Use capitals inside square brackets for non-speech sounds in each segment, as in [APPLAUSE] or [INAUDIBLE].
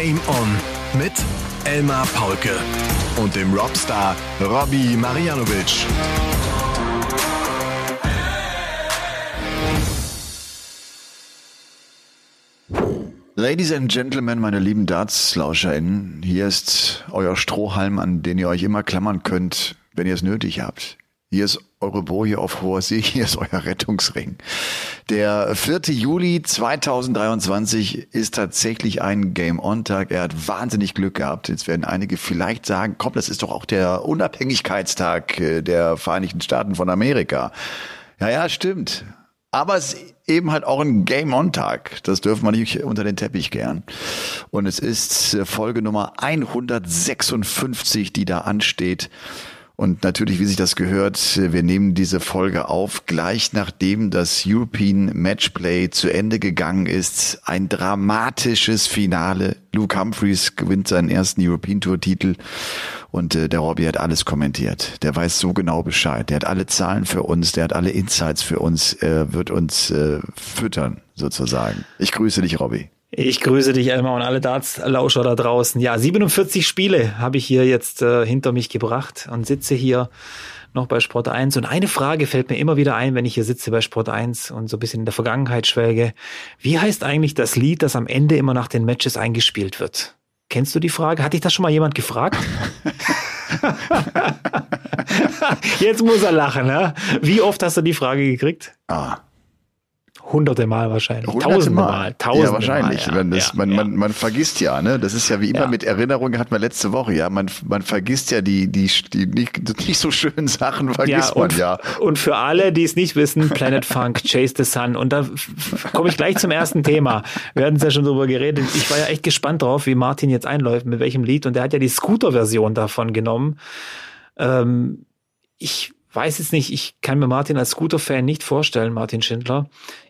Game On mit Elmar Paulke und dem Robstar Robbie Marianovic. Ladies and Gentlemen, meine lieben Darts-LauscherInnen, hier ist euer Strohhalm, an den ihr euch immer klammern könnt, wenn ihr es nötig habt. Hier ist eure Boje auf hoher See, [LAUGHS] hier ist euer Rettungsring. Der 4. Juli 2023 ist tatsächlich ein Game-On-Tag. Er hat wahnsinnig Glück gehabt. Jetzt werden einige vielleicht sagen, komm, das ist doch auch der Unabhängigkeitstag äh, der Vereinigten Staaten von Amerika. Ja, ja, stimmt. Aber es ist eben halt auch ein Game-On-Tag. Das dürfen wir nicht unter den Teppich kehren. Und es ist äh, Folge Nummer 156, die da ansteht. Und natürlich, wie sich das gehört, wir nehmen diese Folge auf, gleich nachdem das European Matchplay zu Ende gegangen ist. Ein dramatisches Finale. Luke Humphreys gewinnt seinen ersten European Tour Titel und äh, der Robbie hat alles kommentiert. Der weiß so genau Bescheid. Der hat alle Zahlen für uns, der hat alle Insights für uns, er wird uns äh, füttern sozusagen. Ich grüße dich, Robbie. Ich grüße dich, Elmar, und alle Darts-Lauscher da draußen. Ja, 47 Spiele habe ich hier jetzt äh, hinter mich gebracht und sitze hier noch bei Sport 1. Und eine Frage fällt mir immer wieder ein, wenn ich hier sitze bei Sport 1 und so ein bisschen in der Vergangenheit schwelge. Wie heißt eigentlich das Lied, das am Ende immer nach den Matches eingespielt wird? Kennst du die Frage? Hat dich das schon mal jemand gefragt? [LAUGHS] Jetzt muss er lachen, ne? Wie oft hast du die Frage gekriegt? Ah, Hunderte Mal wahrscheinlich. Hunderte Tausende Mal. Mal. Tausende ja, wahrscheinlich. Mal, Wenn das, ja, man, ja. Man, man vergisst ja, ne? Das ist ja wie immer Ja. mit Erinnerungen, hatten wir letzte Woche, ja. Man, man vergisst ja die, die, die nicht, [LAUGHS] nicht so schönen Sachen, vergisst man und, ja. und für alle, die es nicht wissen, Planet Funk, [LAUGHS] Chase the Sun. Und da komme ich gleich zum ersten Thema. Wir hatten es ja schon drüber geredet. Ich war ja echt gespannt drauf, wie Martin jetzt einläuft, mit welchem Lied. Und der hat ja die Scooter-Version davon genommen. Ähm, ich weiß jetzt nicht, ich kann mir Martin als Scooter-Fan nicht vorstellen, Martin Schindler.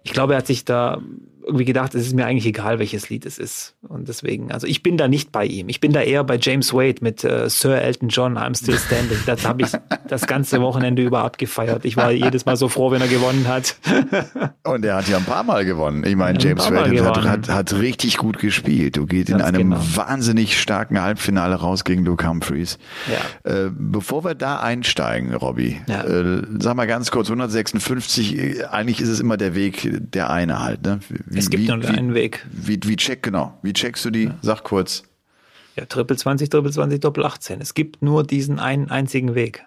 Ich glaube, er hat sich da irgendwie gedacht, es ist mir eigentlich egal, welches Lied es ist. Und deswegen, also ich bin da nicht bei ihm. Ich bin da eher bei James Wade mit äh, Sir Elton John, I'm Still Standing. Das habe ich das ganze Wochenende über abgefeiert. Ich war jedes Mal so froh, wenn er gewonnen hat. [LAUGHS] Und er hat ja ein paar Mal gewonnen. Ich meine, Ein James Wade hat, hat, hat richtig gut gespielt. Du geht in einem genau. wahnsinnig starken Halbfinale raus gegen Luke Humphreys. Ja. Äh, bevor wir da einsteigen, Robby, Ja. äh, sag mal ganz kurz, 156, äh, eigentlich ist es immer der Weg, der eine halt. Ne? Wie, Es gibt wie, nur einen Weg. Wie, wie check, genau. Wie checkst du die? Sag kurz. Ja, Triple 20, Triple 20, Doppel 18. Es gibt nur diesen einen einzigen Weg.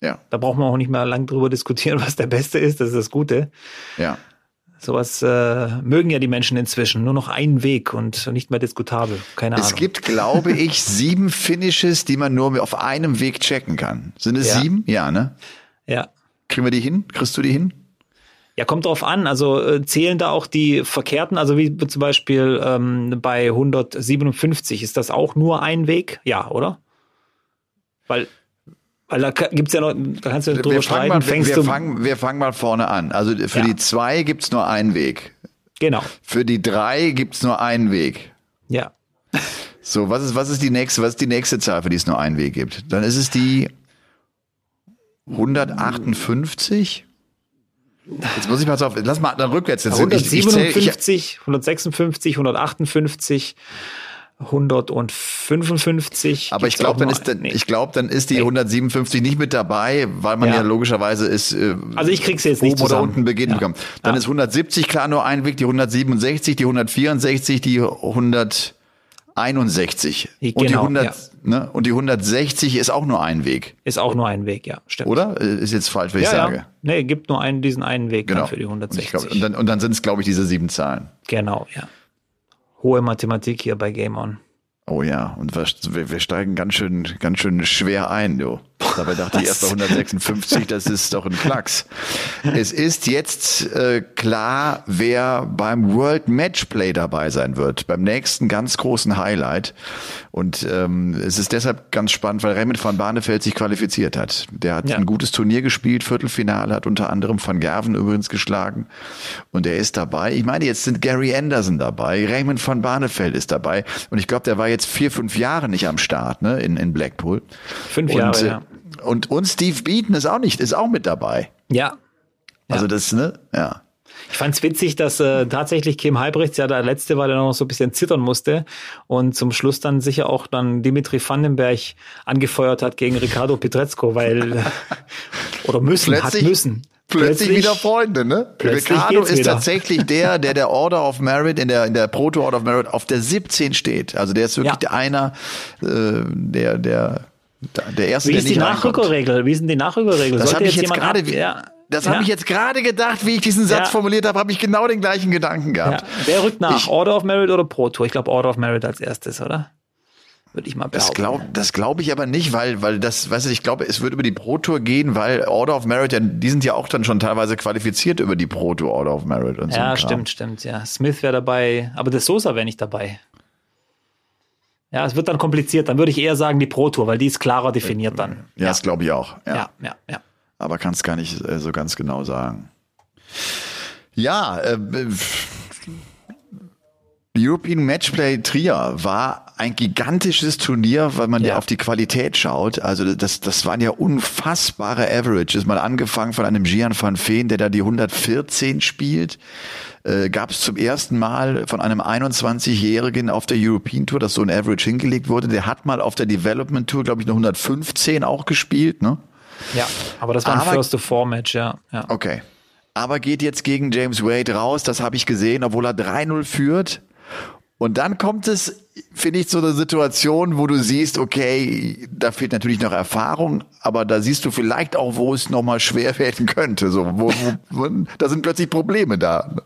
Ja, Da braucht man auch nicht mehr lang drüber diskutieren, [LAUGHS] was der beste ist. Das ist das Gute. ja. Sowas äh, mögen ja die Menschen inzwischen. Nur noch einen Weg und nicht mehr diskutabel. Keine Es Ahnung. gibt, glaube ich, [LAUGHS] sieben Finishes, die man nur auf einem Weg checken kann. Sind es Ja. sieben? Ja, ne? ja. Kriegen wir die hin? Kriegst du die hin? Ja, kommt drauf an. Also äh, zählen da auch die Verkehrten, also wie zum Beispiel ähm, bei 157, ist das auch nur ein Weg? Ja, oder? Weil, weil da gibt's ja noch, da kannst du drüber Wir fangen, streiten, mal, wir, du. fangen, wir fangen mal vorne an. Also für Ja. die zwei gibt's nur einen Weg. Genau. Für die drei gibt's nur einen Weg. Ja. So, was ist, was ist die nächste, was ist die nächste Zahl, für die es nur einen Weg gibt? Dann ist es die 158. Jetzt muss ich mal auf, lass mal dann rückwärts. Jetzt, ich, ich zähl, ich, 157, 156, 158, 155. aber ich glaube, dann ist, dann, nee. ich glaube, dann ist die Nee. 157 nicht mit dabei, weil man ja, Ja. logischerweise ist, äh, Also ich krieg's jetzt nicht oben oder zusammen. unten beginnen Ja. bekommen. Dann Ja. ist 170 klar nur ein Weg, die 167, die 164, die 161 und die Genau, 100, ja. ne, und die 160 ist auch nur ein Weg, Ist auch nur ein Weg, ja, stimmt. oder? Ist jetzt falsch, wenn ich Ja, sage. ja. Nee, gibt nur einen, diesen einen Weg Genau. für die Und, ich 160. glaub, und dann, und dann sind es, glaube ich, diese sieben Zahlen. genau, ja. Hohe Mathematik hier bei Game On. Oh ja, und wir, wir wir steigen ganz schön, ganz schön schwer ein, du. Dabei dachte ich erst bei 156, das ist doch ein Klacks. Es ist jetzt äh, klar, wer beim World Matchplay dabei sein wird, beim nächsten ganz großen Highlight. Und ähm, es ist deshalb ganz spannend, weil Raymond van Barneveld sich qualifiziert hat. Der hat Ja. ein gutes Turnier gespielt, Viertelfinale, hat unter anderem Van Gerven übrigens geschlagen. Und er ist dabei. Ich meine, jetzt sind Gary Anderson dabei, Raymond van Barneveld ist dabei. Und ich glaube, der war jetzt vier, fünf Jahre nicht am Start, ne, in, in Blackpool. Fünf und, Jahre, äh, ja. Und, und Steve Beaton ist auch nicht, ist auch mit dabei. Ja. Also Ja. das, ne, ja. Ich fand es witzig, dass äh, tatsächlich Kim Halbrechts ja der letzte war, der noch so ein bisschen zittern musste und zum Schluss dann sicher auch dann Dimitri Vandenberg angefeuert hat gegen Ricardo Pietrezco, weil [LAUGHS] oder müssen, Plötzlich- hat müssen. Plötzlich, wieder Freunde, ne? plötzlich Ricardo ist wieder. tatsächlich der, der der Order of Merit in der in der Proto Order of Merit auf der 17 steht. Also der ist wirklich Ja. der einer, äh, der der der erste, Wie der ist die nicht reinkommt. Nachrückerregel? Wie ist denn die Nachrückerregel? Das habe ich jetzt gerade, ja, das ja, habe ich jetzt gerade gedacht, wie ich diesen Satz Ja. formuliert habe, habe ich genau den gleichen Gedanken Ja. gehabt. Wer rückt nach? Ich- Order of Merit oder Pro Tour? Ich glaube Order of Merit als erstes, oder? Würde ich mal Das behaupten. glaube das glaub ich aber nicht, weil, weil das, weißt du, ich glaube, es wird über die Pro Tour gehen, weil Order of Merit, ja, die sind ja auch dann schon teilweise qualifiziert über die Pro Tour Order of Merit und so. Ja, stimmt, stimmt, ja. Smith wäre dabei, aber der Sosa wäre nicht dabei. Ja, es wird dann kompliziert. Dann würde ich eher sagen die Pro Tour, weil die ist klarer definiert dann. Ja, das glaube ich auch. Ja. ja, ja, ja. Aber kann es gar nicht äh, so ganz genau sagen. Ja, äh, European Matchplay Trier war ein gigantisches Turnier, weil man ja, Ja. auf die Qualität schaut. Also das, das waren ja unfassbare Averages. Mal angefangen von einem Gian van Veen, der da die 114 spielt. Äh, Gab es zum ersten Mal von einem 21-Jährigen auf der European Tour, dass so ein Average hingelegt wurde. Der hat mal auf der Development Tour, glaube ich, eine 115 auch gespielt. Ne? Ja, aber das war ein Aber- First-to-Four-Match, ja. ja. Okay. Aber geht jetzt gegen James Wade raus, das habe ich gesehen, obwohl er 3-0 führt. Und dann kommt es, finde ich, zu einer Situation, wo du siehst, okay, da fehlt natürlich noch Erfahrung, aber da siehst du vielleicht auch, wo es nochmal schwer werden könnte. So, wo, wo, da sind plötzlich Probleme da.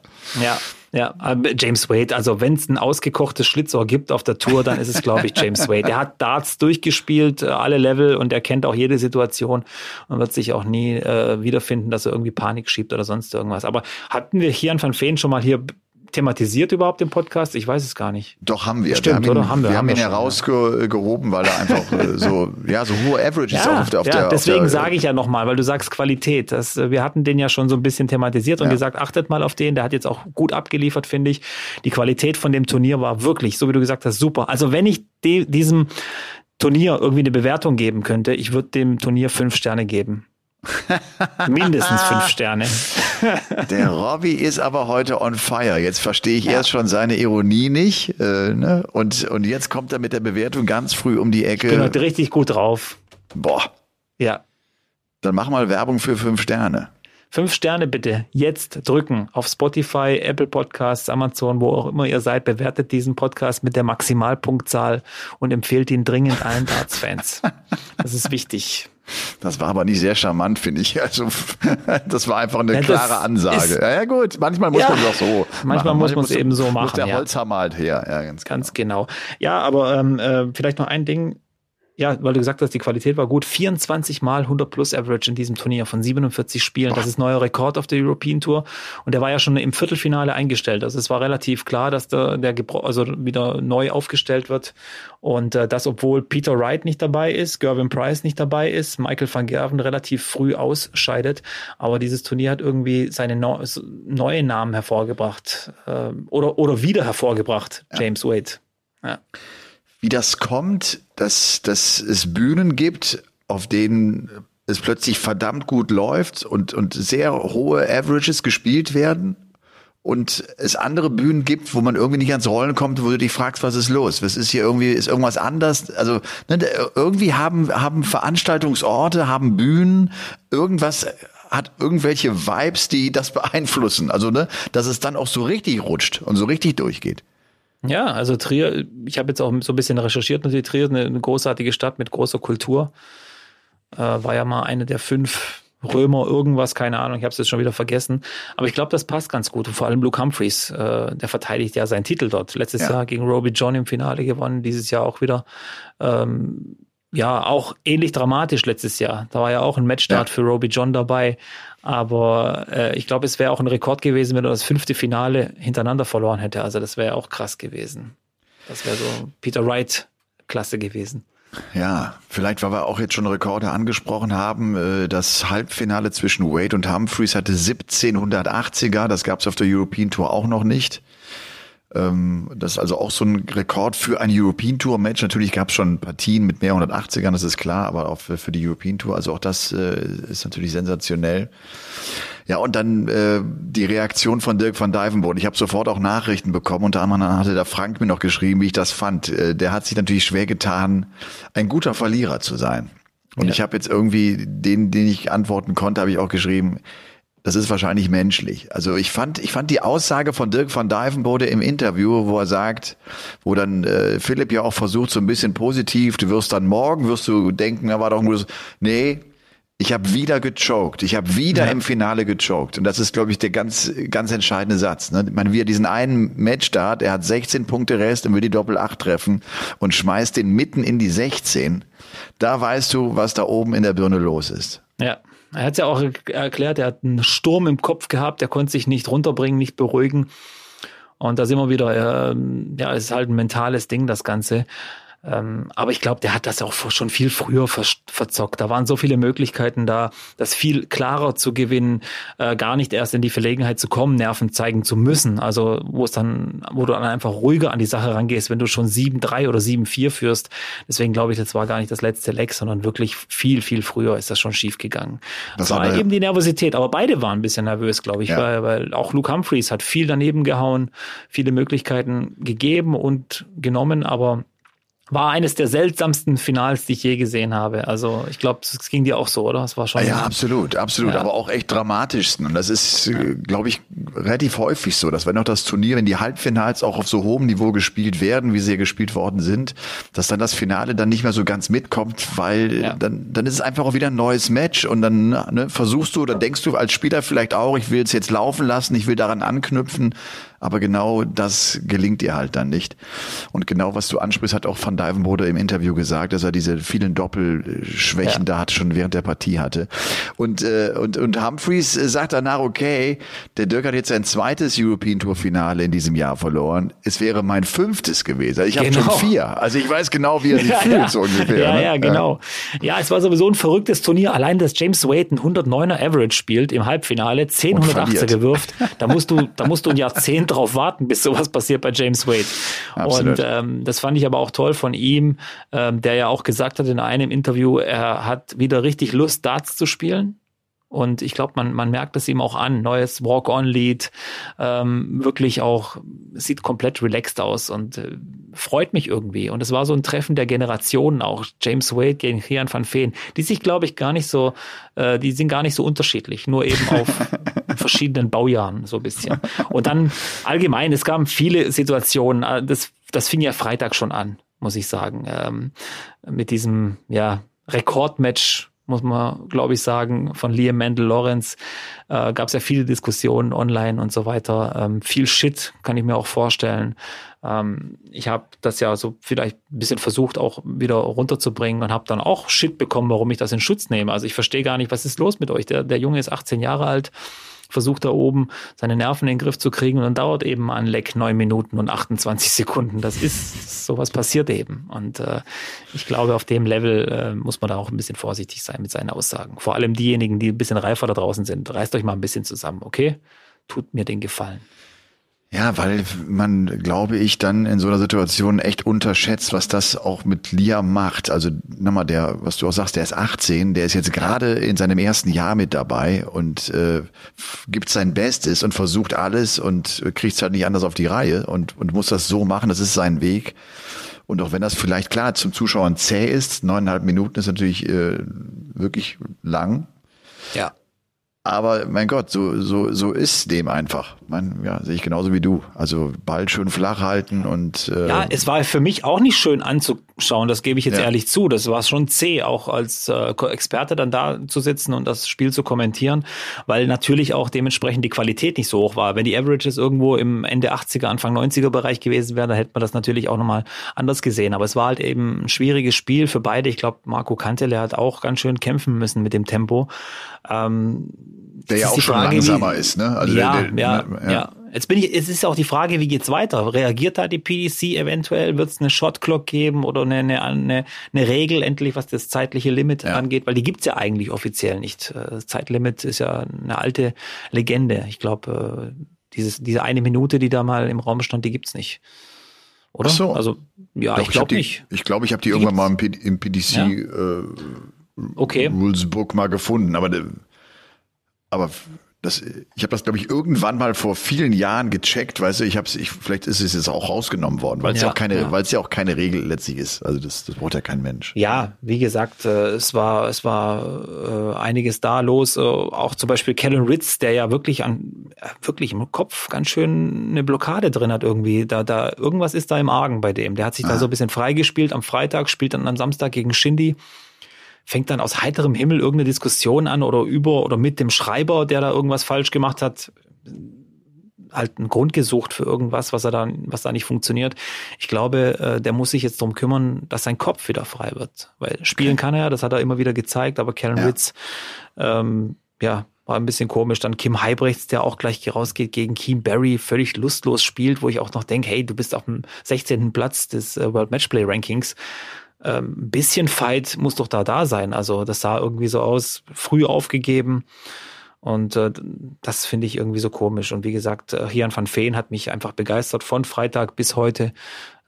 Ja, ja, James Wade, also wenn es ein ausgekochtes Schlitzohr gibt auf der Tour, dann ist es, glaube ich, James Wade. Er hat Darts durchgespielt, äh, alle Level und er kennt auch jede Situation und wird sich auch nie äh, wiederfinden, dass er irgendwie Panik schiebt oder sonst irgendwas. Aber hatten wir hier an Van Veen schon mal hier thematisiert überhaupt im Podcast? Ich weiß es gar nicht. Doch haben wir. Stimmt, wir haben ihn, oder? Haben wir, wir haben ihn herausgehoben, weil er einfach äh, [LAUGHS] so, ja, so hohe Averages auch auf der, auf ja der deswegen auf der, sage ich ja nochmal, weil du sagst Qualität. Das, äh, wir hatten den ja schon so ein bisschen thematisiert und Ja. gesagt, achtet mal auf den. Der hat jetzt auch gut abgeliefert, finde ich. Die Qualität von dem Turnier war wirklich, so wie du gesagt hast, super. Also wenn ich de, diesem Turnier irgendwie eine Bewertung geben könnte, ich würde dem Turnier fünf Sterne geben. [LAUGHS] Mindestens fünf Sterne. Der Robby ist aber heute on fire. Jetzt verstehe ich erst schon seine Ironie nicht. Äh, ne? und, und jetzt kommt er mit der Bewertung ganz früh um die Bin Ecke. heute richtig gut drauf. Boah, Ja. dann mach mal Werbung für fünf Sterne. Fünf Sterne bitte jetzt drücken auf Spotify, Apple Podcasts, Amazon, wo auch immer ihr seid. Bewertet diesen Podcast mit der Maximalpunktzahl und empfehlt ihn dringend allen Darts-Fans. Das ist wichtig. Das war aber nicht sehr charmant, finde ich. [LAUGHS] Also, das war einfach eine Ja, klare Ansage. Ja, ja, gut, manchmal muss Ja. man es auch so. Manchmal muss man es eben so Muss machen, der ja. Holzhammer halt her. Ja, ganz, Ganz genau. Ja, aber ähm, äh, vielleicht noch ein Ding. Ja, weil du gesagt hast, die Qualität war gut. 24 mal 100 plus Average in diesem Turnier von 47 Spielen. Das ist neuer Rekord auf der European Tour. Und der war ja schon im Viertelfinale eingestellt. Also es war relativ klar, dass der, der also wieder neu aufgestellt wird. Und äh, das, obwohl Peter Wright nicht dabei ist, Gervin Price nicht dabei ist, Michael van Gerven relativ früh ausscheidet. Aber dieses Turnier hat irgendwie seine neu, neuen Namen hervorgebracht. Äh, oder, oder wieder hervorgebracht, James Wade. Ja. Wie das kommt, dass, dass es Bühnen gibt, auf denen es plötzlich verdammt gut läuft und, und sehr hohe Averages gespielt werden und es andere Bühnen gibt, wo man irgendwie nicht ans Rollen kommt, wo du dich fragst, was ist los? Was ist hier irgendwie, ist irgendwas anders? Also ne, irgendwie haben, haben Veranstaltungsorte, haben Bühnen, irgendwas hat irgendwelche Vibes, die das beeinflussen. Also, ne, dass es dann auch so richtig rutscht und so richtig durchgeht. Ja, also Trier, ich habe jetzt auch so ein bisschen recherchiert, natürlich Trier ist eine, eine großartige Stadt mit großer Kultur. Äh, war ja mal eine der fünf Römer irgendwas, keine Ahnung, ich habe es jetzt schon wieder vergessen. Aber ich glaube, das passt ganz gut. Und vor allem Luke Humphreys, äh, der verteidigt ja seinen Titel dort. Letztes Ja. Jahr gegen Roby John im Finale gewonnen, dieses Jahr auch wieder. Ähm, ja, auch ähnlich dramatisch letztes Jahr. Da war ja auch ein Matchstart Ja. für Roby John dabei. Aber äh, ich glaube, es wäre auch ein Rekord gewesen, wenn er das fünfte Finale hintereinander verloren hätte. Also das wäre auch krass gewesen. Das wäre so Peter Wright Klasse gewesen. Ja, vielleicht, weil wir auch jetzt schon Rekorde angesprochen haben, äh, das Halbfinale zwischen Wade und Humphreys hatte 1780er, das gab es auf der European Tour auch noch nicht. Ähm, Das ist also auch so ein Rekord für ein European Tour Match. Natürlich gab es schon Partien mit mehr 180ern, das ist klar, aber auch für für die European Tour, also auch das äh, ist natürlich sensationell. Ja, und dann äh, die Reaktion von Dirk van Dijvenbode. Ich habe sofort auch Nachrichten bekommen. Unter anderem hatte der Frank mir noch geschrieben, wie ich das fand. Äh, der hat sich natürlich schwer getan, ein guter Verlierer zu sein. Und ja. ich habe jetzt irgendwie den, den ich antworten konnte, habe ich auch geschrieben, das ist wahrscheinlich menschlich. Also ich fand, ich fand die Aussage von Dirk van Dijvenbode im Interview, wo er sagt, wo dann äh, Philipp ja auch versucht, so ein bisschen positiv, du wirst dann morgen, wirst du denken, da war doch ein gutes, nee, ich habe wieder gechoked. Ich habe wieder ja. im Finale gechoked. Und das ist, glaube ich, der ganz, ganz entscheidende Satz. Ne? Man, wie er diesen einen Matchstart, er hat 16 Punkte Rest und will die Doppel 8 treffen und schmeißt den mitten in die 16. Da weißt du, was da oben in der Birne los ist. Ja. Er hat es ja auch erklärt, er hat einen Sturm im Kopf gehabt, er konnte sich nicht runterbringen, nicht beruhigen. Und da sind wir wieder, äh, ja, es ist halt ein mentales Ding, das Ganze. Ähm, aber ich glaube, der hat das auch schon viel früher ver verzockt. Da waren so viele Möglichkeiten da, das viel klarer zu gewinnen, äh, gar nicht erst in die Verlegenheit zu kommen, Nerven zeigen zu müssen. Also wo es dann, wo du dann einfach ruhiger an die Sache rangehst, wenn du schon 7-3 oder 7-4 führst. Deswegen glaube ich, das war gar nicht das letzte Leck, sondern wirklich viel, viel früher ist das schon schief gegangen. Das, war aber, eben die Nervosität. Aber beide waren ein bisschen nervös, glaube ich, ja. weil, weil auch Luke Humphreys hat viel daneben gehauen, viele Möglichkeiten gegeben und genommen, aber war eines der seltsamsten Finals, die ich je gesehen habe. Also ich glaube, es ging dir auch so, oder? Es war schon. Ja, absolut, absolut, ja. aber auch echt dramatischsten. Und das ist, ja. glaube ich, relativ häufig so, dass wenn auch das Turnier, wenn die Halbfinals auch auf so hohem Niveau gespielt werden, wie sie gespielt worden sind, dass dann das Finale dann nicht mehr so ganz mitkommt, weil ja. dann, dann ist es einfach auch wieder ein neues Match und dann ne, versuchst du oder denkst du als Spieler vielleicht auch, ich will es jetzt laufen lassen, ich will daran anknüpfen aber genau das gelingt dir halt dann nicht. Und genau was du ansprichst, hat auch Van Dijvenbode im Interview gesagt, dass er diese vielen Doppelschwächen ja. da hatte, schon während der Partie hatte. Und, äh, und, und Humphreys sagt danach, okay, der Dirk hat jetzt sein zweites European Tour Finale in diesem Jahr verloren. Es wäre mein fünftes gewesen. Ich habe genau. schon vier. Also ich weiß genau, wie er sich [LAUGHS] ja, fühlt, ja. so ungefähr. Ja, ne? ja, genau. Ja, es war sowieso ein verrücktes Turnier. Allein, dass James Wade ein 109er Average spielt im Halbfinale, 10 180er gewürft. Da musst du, da musst du ein [LAUGHS] Jahrzehnt drauf warten, bis sowas passiert bei James Wade. Absolut. Und ähm, das fand ich aber auch toll von ihm, ähm, der ja auch gesagt hat in einem Interview, er hat wieder richtig Lust, Darts zu spielen. Und ich glaube, man, man merkt es ihm auch an. Neues Walk-on-Lied, ähm, wirklich auch, sieht komplett relaxed aus und äh, freut mich irgendwie. Und es war so ein Treffen der Generationen auch. James Wade gegen Rian van Veen, die sich, glaube ich, gar nicht so, äh, die sind gar nicht so unterschiedlich, nur eben auf [LAUGHS] verschiedenen Baujahren so ein bisschen. Und dann allgemein, es gab viele Situationen, äh, das, das fing ja Freitag schon an, muss ich sagen, ähm, mit diesem, ja, Rekordmatch muss man, glaube ich, sagen, von Liam Mendel Lawrence äh, gab es ja viele Diskussionen online und so weiter. Ähm, viel Shit kann ich mir auch vorstellen. Ähm, ich habe das ja so vielleicht ein bisschen versucht, auch wieder runterzubringen und habe dann auch Shit bekommen, warum ich das in Schutz nehme. Also ich verstehe gar nicht, was ist los mit euch? Der, der Junge ist 18 Jahre alt versucht da oben seine Nerven in den Griff zu kriegen und dann dauert eben ein Leck neun Minuten und 28 Sekunden. Das ist, sowas passiert eben. Und äh, ich glaube, auf dem Level äh, muss man da auch ein bisschen vorsichtig sein mit seinen Aussagen. Vor allem diejenigen, die ein bisschen reifer da draußen sind. Reißt euch mal ein bisschen zusammen, okay? Tut mir den Gefallen. Ja, weil man, glaube ich, dann in so einer Situation echt unterschätzt, was das auch mit Liam macht. Also, nochmal, der, was du auch sagst, der ist 18, der ist jetzt gerade in seinem ersten Jahr mit dabei und äh, gibt sein Bestes und versucht alles und kriegt es halt nicht anders auf die Reihe und, und muss das so machen, das ist sein Weg. Und auch wenn das vielleicht klar zum Zuschauern zäh ist, neuneinhalb Minuten ist natürlich äh, wirklich lang. Ja. Aber mein Gott, so, so, so ist dem einfach. Man, ja, sehe ich genauso wie du. Also Ball schön flach halten und äh Ja, es war für mich auch nicht schön anzuschauen, das gebe ich jetzt ja. ehrlich zu. Das war schon zäh, auch als äh, Experte dann da zu sitzen und das Spiel zu kommentieren, weil natürlich auch dementsprechend die Qualität nicht so hoch war. Wenn die Averages irgendwo im Ende 80er, Anfang 90er Bereich gewesen wären, dann hätte man das natürlich auch nochmal anders gesehen. Aber es war halt eben ein schwieriges Spiel für beide. Ich glaube, Marco Kantele hat auch ganz schön kämpfen müssen mit dem Tempo. Ähm, der ja auch schon Frage, langsamer wie, ist, ne? Also ja, der, der, ja, ja, ja. Jetzt bin ich, es ist auch die Frage, wie geht's weiter? Reagiert da die PDC eventuell? Wird es eine Shotclock geben oder eine, eine, eine, eine Regel endlich, was das zeitliche Limit ja. angeht? Weil die gibt's ja eigentlich offiziell nicht. Das Zeitlimit ist ja eine alte Legende. Ich glaube, äh, dieses, diese eine Minute, die da mal im Raum stand, die gibt's nicht. Oder? Ach so. Also, ja, Doch, ich glaube nicht. Ich glaube, ich habe die, die irgendwann mal im, P im PDC ja. äh, okay. Rulesbook mal gefunden, aber, aber das, ich habe das, glaube ich, irgendwann mal vor vielen Jahren gecheckt, weißt du, ich habe ich, vielleicht ist es jetzt auch rausgenommen worden, weil es ja, ja, auch keine, ja. weil es ja auch keine Regel letztlich ist. Also das, das braucht ja kein Mensch. Ja, wie gesagt, äh, es war, es war äh, einiges da los. Äh, auch zum Beispiel Kellen Ritz, der ja wirklich an, wirklich im Kopf ganz schön eine Blockade drin hat irgendwie. Da, da, irgendwas ist da im Argen bei dem. Der hat sich ah. da so ein bisschen freigespielt am Freitag, spielt dann am Samstag gegen Shindy fängt dann aus heiterem Himmel irgendeine Diskussion an oder über oder mit dem Schreiber, der da irgendwas falsch gemacht hat, halt einen Grund gesucht für irgendwas, was er da, was da nicht funktioniert. Ich glaube, äh, der muss sich jetzt darum kümmern, dass sein Kopf wieder frei wird. Weil spielen kann er, das hat er immer wieder gezeigt, aber Karen ja. Ritz, ähm, ja, war ein bisschen komisch. Dann Kim Heibrechts, der auch gleich rausgeht gegen Keem Barry, völlig lustlos spielt, wo ich auch noch denke, hey, du bist auf dem 16. Platz des äh, World Matchplay Rankings ähm, ein bisschen Fight muss doch da da sein. Also das sah irgendwie so aus, früh aufgegeben. Und äh, das finde ich irgendwie so komisch. Und wie gesagt, äh, Hian van Veen hat mich einfach begeistert von Freitag bis heute.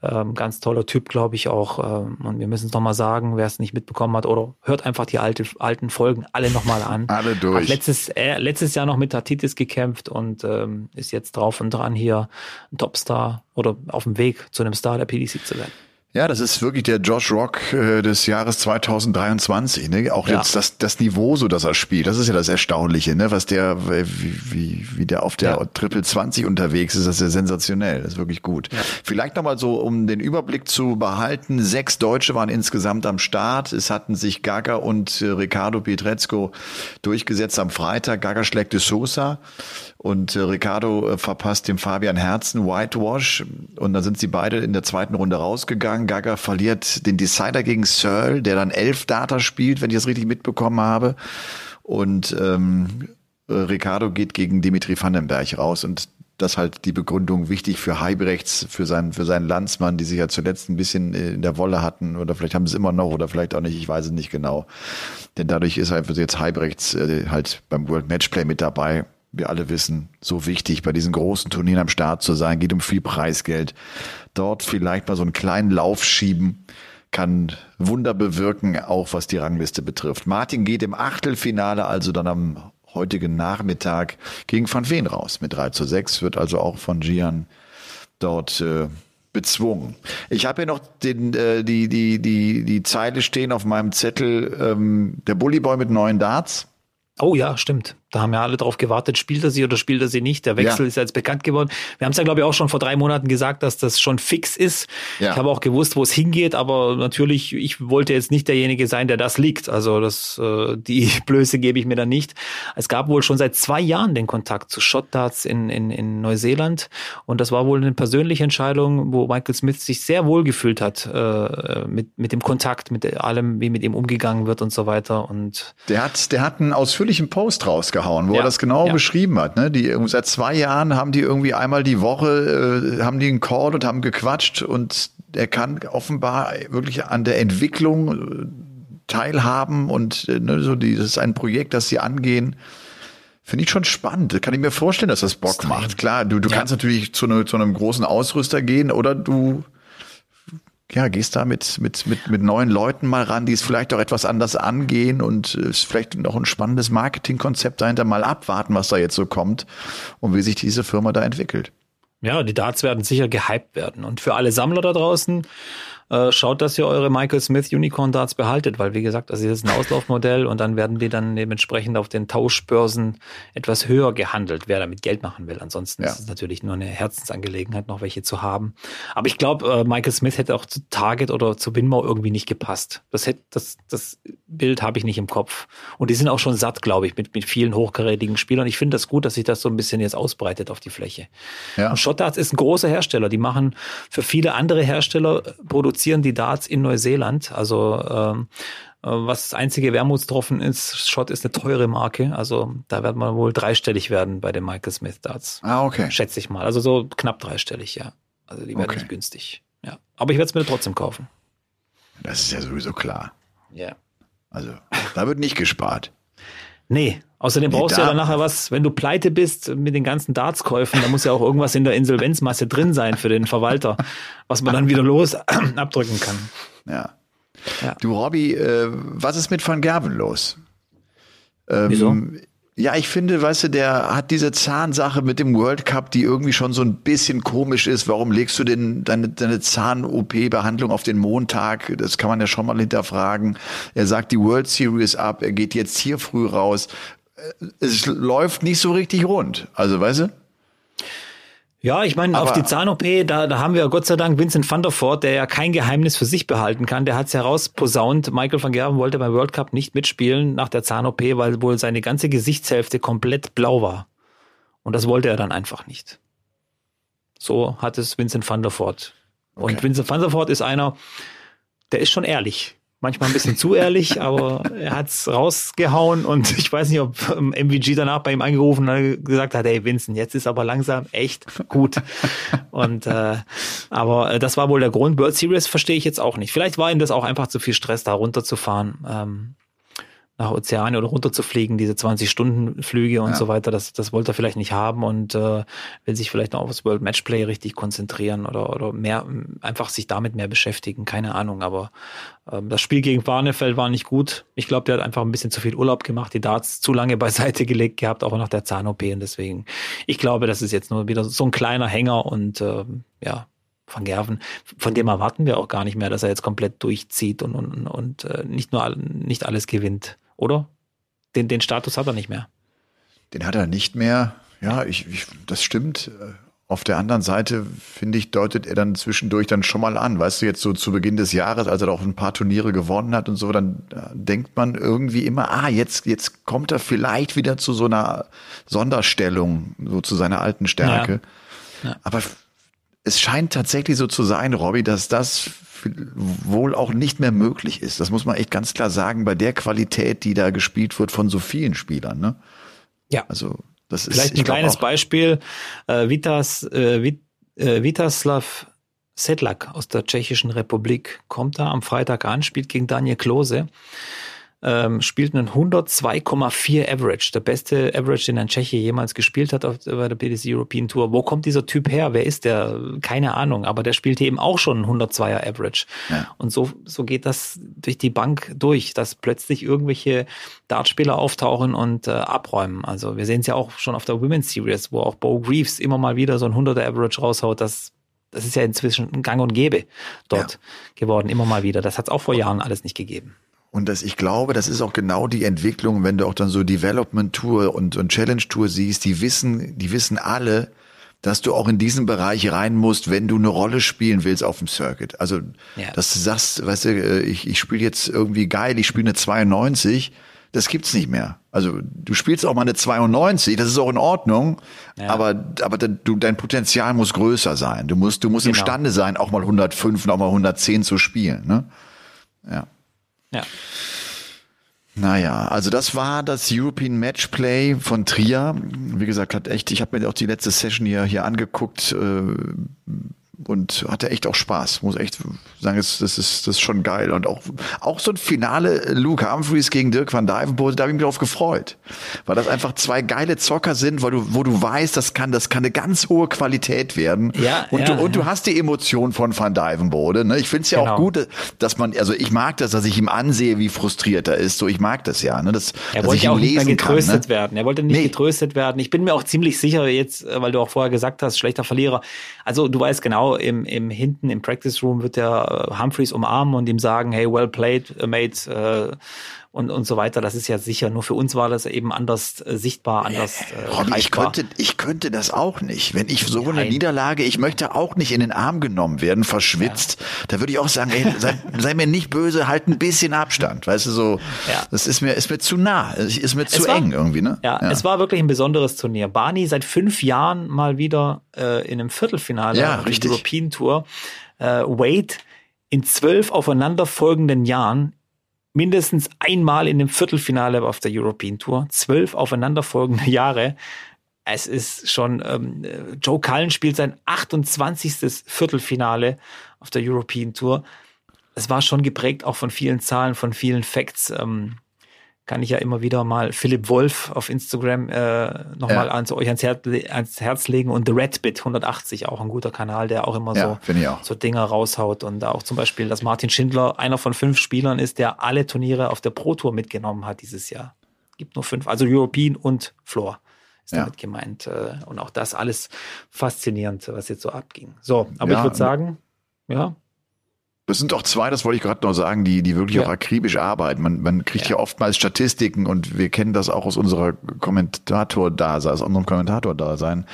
Ähm, ganz toller Typ, glaube ich auch. Ähm, und wir müssen es nochmal sagen, wer es nicht mitbekommen hat, oder hört einfach die alte, alten Folgen alle nochmal an. [LAUGHS] Alle durch. Hat letztes, äh, letztes Jahr noch mit Tatitis gekämpft und ähm, ist jetzt drauf und dran, hier ein Topstar oder auf dem Weg zu einem Star der PDC zu werden. Ja, das ist wirklich der Josh Rock äh, des Jahres 2023. Ne? Auch ja. jetzt das, das Niveau, so dass er spielt, das ist ja das Erstaunliche, ne? was der, wie, wie, wie der auf der ja. Triple 20 unterwegs ist, das ist ja sensationell, das ist wirklich gut. Ja. Vielleicht nochmal so, um den Überblick zu behalten, sechs Deutsche waren insgesamt am Start. Es hatten sich Gaga und äh, Ricardo Pietrezco durchgesetzt am Freitag. Gaga schlägt de Sosa und äh, Ricardo äh, verpasst dem Fabian Herzen Whitewash und dann sind sie beide in der zweiten Runde rausgegangen. Gaga verliert den Decider gegen Searle, der dann elf Data spielt, wenn ich das richtig mitbekommen habe. Und ähm, äh, Ricardo geht gegen Dimitri Vandenberg raus und das halt die Begründung wichtig für Heibrechts, für seinen, für seinen Landsmann, die sich ja zuletzt ein bisschen in der Wolle hatten oder vielleicht haben sie es immer noch oder vielleicht auch nicht, ich weiß es nicht genau. Denn dadurch ist halt jetzt Heibrechts äh, halt beim World Matchplay mit dabei wir alle wissen, so wichtig, bei diesen großen Turnieren am Start zu sein, geht um viel Preisgeld. Dort vielleicht mal so einen kleinen Lauf schieben, kann Wunder bewirken, auch was die Rangliste betrifft. Martin geht im Achtelfinale, also dann am heutigen Nachmittag gegen Van Veen raus mit 3 zu 6, wird also auch von Gian dort äh, bezwungen. Ich habe hier noch den, äh, die, die, die, die Zeile stehen auf meinem Zettel, ähm, der Bullyboy mit neuen Darts. Oh ja, stimmt. Da haben ja alle drauf gewartet, spielt er sie oder spielt er sie nicht. Der Wechsel ja. ist jetzt bekannt geworden. Wir haben es ja, glaube ich, auch schon vor drei Monaten gesagt, dass das schon fix ist. Ja. Ich habe auch gewusst, wo es hingeht, aber natürlich, ich wollte jetzt nicht derjenige sein, der das liegt. Also das, äh, die [LAUGHS] Blöße gebe ich mir dann nicht. Es gab wohl schon seit zwei Jahren den Kontakt zu Shotdarts in, in, in Neuseeland und das war wohl eine persönliche Entscheidung, wo Michael Smith sich sehr wohl gefühlt hat äh, mit, mit dem Kontakt, mit allem, wie mit ihm umgegangen wird und so weiter. Und der hat, der hat einen ausführlichen Post rausgehauen rausgehauen, wo ja. er das genau ja. beschrieben hat. Ne? Die seit zwei Jahren haben die irgendwie einmal die Woche äh, haben die einen Call und haben gequatscht und er kann offenbar wirklich an der Entwicklung äh, teilhaben und äh, ne, so dieses ein Projekt, das sie angehen. Finde ich schon spannend. Kann ich mir vorstellen, dass das Bock macht. Klar, du, du ja. kannst natürlich zu, ne, zu einem großen Ausrüster gehen oder du ja, gehst da mit, mit, mit, mit neuen Leuten mal ran, die es vielleicht auch etwas anders angehen und es ist vielleicht noch ein spannendes Marketingkonzept dahinter, mal abwarten, was da jetzt so kommt und wie sich diese Firma da entwickelt. Ja, die Darts werden sicher gehypt werden. Und für alle Sammler da draußen, äh, schaut, dass ihr eure Michael Smith Unicorn Darts behaltet, weil wie gesagt, das ist ein Auslaufmodell und dann werden die dann dementsprechend auf den Tauschbörsen etwas höher gehandelt, wer damit Geld machen will. Ansonsten ja. ist es natürlich nur eine Herzensangelegenheit, noch welche zu haben. Aber ich glaube, äh, Michael Smith hätte auch zu Target oder zu Winmau irgendwie nicht gepasst. Das hätte, das, das Bild habe ich nicht im Kopf. Und die sind auch schon satt, glaube ich, mit, mit vielen hochkarätigen Spielern. Ich finde das gut, dass sich das so ein bisschen jetzt ausbreitet auf die Fläche. Ja. Und Shot Darts ist ein großer Hersteller. Die machen für viele andere Hersteller produzieren produzieren die Darts in Neuseeland. Also ähm, äh, was das einzige Wermutstropfen ist, Schott ist eine teure Marke. Also da wird man wohl dreistellig werden bei den Michael Smith Darts. Ah, okay. Schätze ich mal. Also so knapp dreistellig, ja. Also die werden okay. nicht günstig. Ja. Aber ich werde es mir trotzdem kaufen. Das ist ja sowieso klar. Ja. Also da wird nicht gespart. Nee, außerdem brauchst du ja dann nachher was, wenn du pleite bist mit den ganzen Dartskäufen, da muss ja auch irgendwas in der Insolvenzmasse drin sein für den Verwalter, was man dann wieder los [CLEARS THROAT] abdrücken kann. Ja. ja. Du, Robby, äh, was ist mit Van Gerven los? Ähm, Wieso? Ja, ich finde, weißt du, der hat diese Zahnsache mit dem World Cup, die irgendwie schon so ein bisschen komisch ist. Warum legst du denn deine, deine Zahn-OP-Behandlung auf den Montag? Das kann man ja schon mal hinterfragen. Er sagt die World Series ab, er geht jetzt hier früh raus. Es läuft nicht so richtig rund. Also, weißt du? Ja, ich meine, auf die Zahn-OP, da, da haben wir Gott sei Dank Vincent van der Voort, der ja kein Geheimnis für sich behalten kann. Der hat es herausposaunt. Michael van Gerven wollte beim World Cup nicht mitspielen nach der Zahn-OP, weil wohl seine ganze Gesichtshälfte komplett blau war. Und das wollte er dann einfach nicht. So hat es Vincent van der Voort. Und okay. Vincent van der Voort ist einer, der ist schon ehrlich manchmal ein bisschen zu ehrlich, [LAUGHS] aber er hat's rausgehauen und ich weiß nicht, ob MVG danach bei ihm angerufen und gesagt hat, hey Vincent, jetzt ist aber langsam echt gut. Und äh, aber äh, das war wohl der Grund. World Series verstehe ich jetzt auch nicht. Vielleicht war ihm das auch einfach zu viel Stress, da runterzufahren. Ähm, nach Ozeane oder runterzufliegen, diese 20-Stunden-Flüge und ja. so weiter, das, das wollte er vielleicht nicht haben und äh, will sich vielleicht noch auf das World Matchplay richtig konzentrieren oder, oder mehr, einfach sich damit mehr beschäftigen, keine Ahnung. Aber ähm, das Spiel gegen Warnefeld war nicht gut. Ich glaube, der hat einfach ein bisschen zu viel Urlaub gemacht, die Darts zu lange [LAUGHS] beiseite gelegt gehabt, auch nach der Zahn-OP und deswegen, ich glaube, das ist jetzt nur wieder so ein kleiner Hänger und äh, ja, Van Gerven, von dem erwarten wir auch gar nicht mehr, dass er jetzt komplett durchzieht und, und, und äh, nicht nur nicht alles gewinnt oder? Den, den Status hat er nicht mehr. Den hat er nicht mehr. Ja, ich, ich, das stimmt. Auf der anderen Seite, finde ich, deutet er dann zwischendurch dann schon mal an. Weißt du, jetzt so zu Beginn des Jahres, als er auch ein paar Turniere gewonnen hat und so, dann äh, denkt man irgendwie immer, ah, jetzt, jetzt kommt er vielleicht wieder zu so einer Sonderstellung, so zu seiner alten Stärke. Ja. Ja. Aber es scheint tatsächlich so zu sein, Robby, dass das wohl auch nicht mehr möglich ist. Das muss man echt ganz klar sagen, bei der Qualität, die da gespielt wird von so vielen Spielern. Ne? Ja. Also das ist vielleicht ein kleines Beispiel. Äh, Vitas, äh, Vit, äh, Vitaslav Sedlak aus der Tschechischen Republik kommt da am Freitag an, spielt gegen Daniel Klose ähm, spielt einen 102,4 Average, der beste Average, den ein Tscheche jemals gespielt hat auf, bei der PDC European Tour. Wo kommt dieser Typ her? Wer ist der? Keine Ahnung, aber der spielte eben auch schon einen 102er Average. Ja. Und so, so geht das durch die Bank durch, dass plötzlich irgendwelche Dartspieler auftauchen und äh, abräumen. Also wir sehen es ja auch schon auf der Women's Series, wo auch Bo Greaves immer mal wieder so ein 100er Average raushaut, das das ist ja inzwischen ein Gang und Gäbe dort ja. geworden, immer mal wieder. Das hat es auch vor Jahren alles nicht gegeben. Und das, ich glaube, das ist auch genau die Entwicklung, wenn du auch dann so Development Tour und, und Challenge Tour siehst, die wissen, die wissen alle, dass du auch in diesen Bereich rein musst, wenn du eine Rolle spielen willst auf dem Circuit. Also, ja. dass du sagst, weißt du, äh, ich, ich spiele jetzt irgendwie geil, ich spiele eine 92, das gibt's nicht mehr. Also du spielst auch mal eine 92, das ist auch in Ordnung, ja. aber aber du, dein Potenzial muss größer sein. Du musst du musst genau. imstande sein, auch mal 105 und auch mal 110 zu spielen. Ne? Ja. Ja. Naja, also das war das European Matchplay von Trier. Wie gesagt, hat echt, ich habe mir auch die letzte Session hier, hier angeguckt. Äh, und hatte echt auch Spaß. Muss echt sagen, das, das, ist, das ist schon geil. Und auch, auch so ein Finale Luke Humphreys gegen Dirk van Dijvenbode, da habe ich mich drauf gefreut. Weil das einfach zwei geile Zocker sind, weil du, wo du weißt, das kann, das kann eine ganz hohe Qualität werden. Ja, und ja, du, und ja. du hast die Emotion von van Dijvenbode. Ne? Ich finde es ja genau. auch gut, dass man, also ich mag das, dass ich ihm ansehe, wie frustriert er ist. So, ich mag das ja. Ne? Das, er wollte ja auch nicht getröstet kann, ne? werden. Er wollte nicht nee. getröstet werden. Ich bin mir auch ziemlich sicher jetzt, weil du auch vorher gesagt hast, schlechter Verlierer. Also du weißt genau, im, im hinten im Practice Room wird der äh, Humphreys umarmen und ihm sagen, hey, well played, mate, äh, und, und so weiter. Das ist ja sicher. Nur für uns war das eben anders äh, sichtbar, anders. Äh, Robby, ich könnte, ich könnte das auch nicht. Wenn ich so Nein. eine Niederlage, ich möchte auch nicht in den Arm genommen werden, verschwitzt. Ja. Da würde ich auch sagen, ey, sei, [LAUGHS] sei, mir nicht böse, halt ein bisschen Abstand. Weißt du, so, ja. das ist mir, ist mir zu nah, ist mir zu war, eng irgendwie, ne? Ja, ja, es war wirklich ein besonderes Turnier. Barney seit fünf Jahren mal wieder äh, in einem Viertelfinale ja, der European Tour. Äh, Wade in zwölf aufeinanderfolgenden Jahren mindestens einmal in dem Viertelfinale auf der European Tour, zwölf aufeinanderfolgende [LAUGHS] Jahre. Es ist schon, ähm, Joe Cullen spielt sein 28. Viertelfinale auf der European Tour. Es war schon geprägt auch von vielen Zahlen, von vielen Facts. Ähm, kann ich ja immer wieder mal Philipp Wolf auf Instagram äh, nochmal ja. ans, euch ans Herz, ans Herz legen und The Red Bit 180, auch ein guter Kanal, der auch immer ja, so, so Dinger raushaut und auch zum Beispiel, dass Martin Schindler einer von fünf Spielern ist, der alle Turniere auf der Pro Tour mitgenommen hat dieses Jahr. gibt nur fünf, also European und Floor ist Ja. damit gemeint. Äh, Und auch das alles faszinierend, was jetzt so abging. So, aber ich würde sagen, ja, Das sind auch zwei, das wollte ich gerade noch sagen, die, die wirklich Ja. auch akribisch arbeiten. Man, man kriegt ja. Ja. oftmals Statistiken und wir kennen das auch aus unserer Kommentator-Dasein, aus unserem Kommentator-Dasein,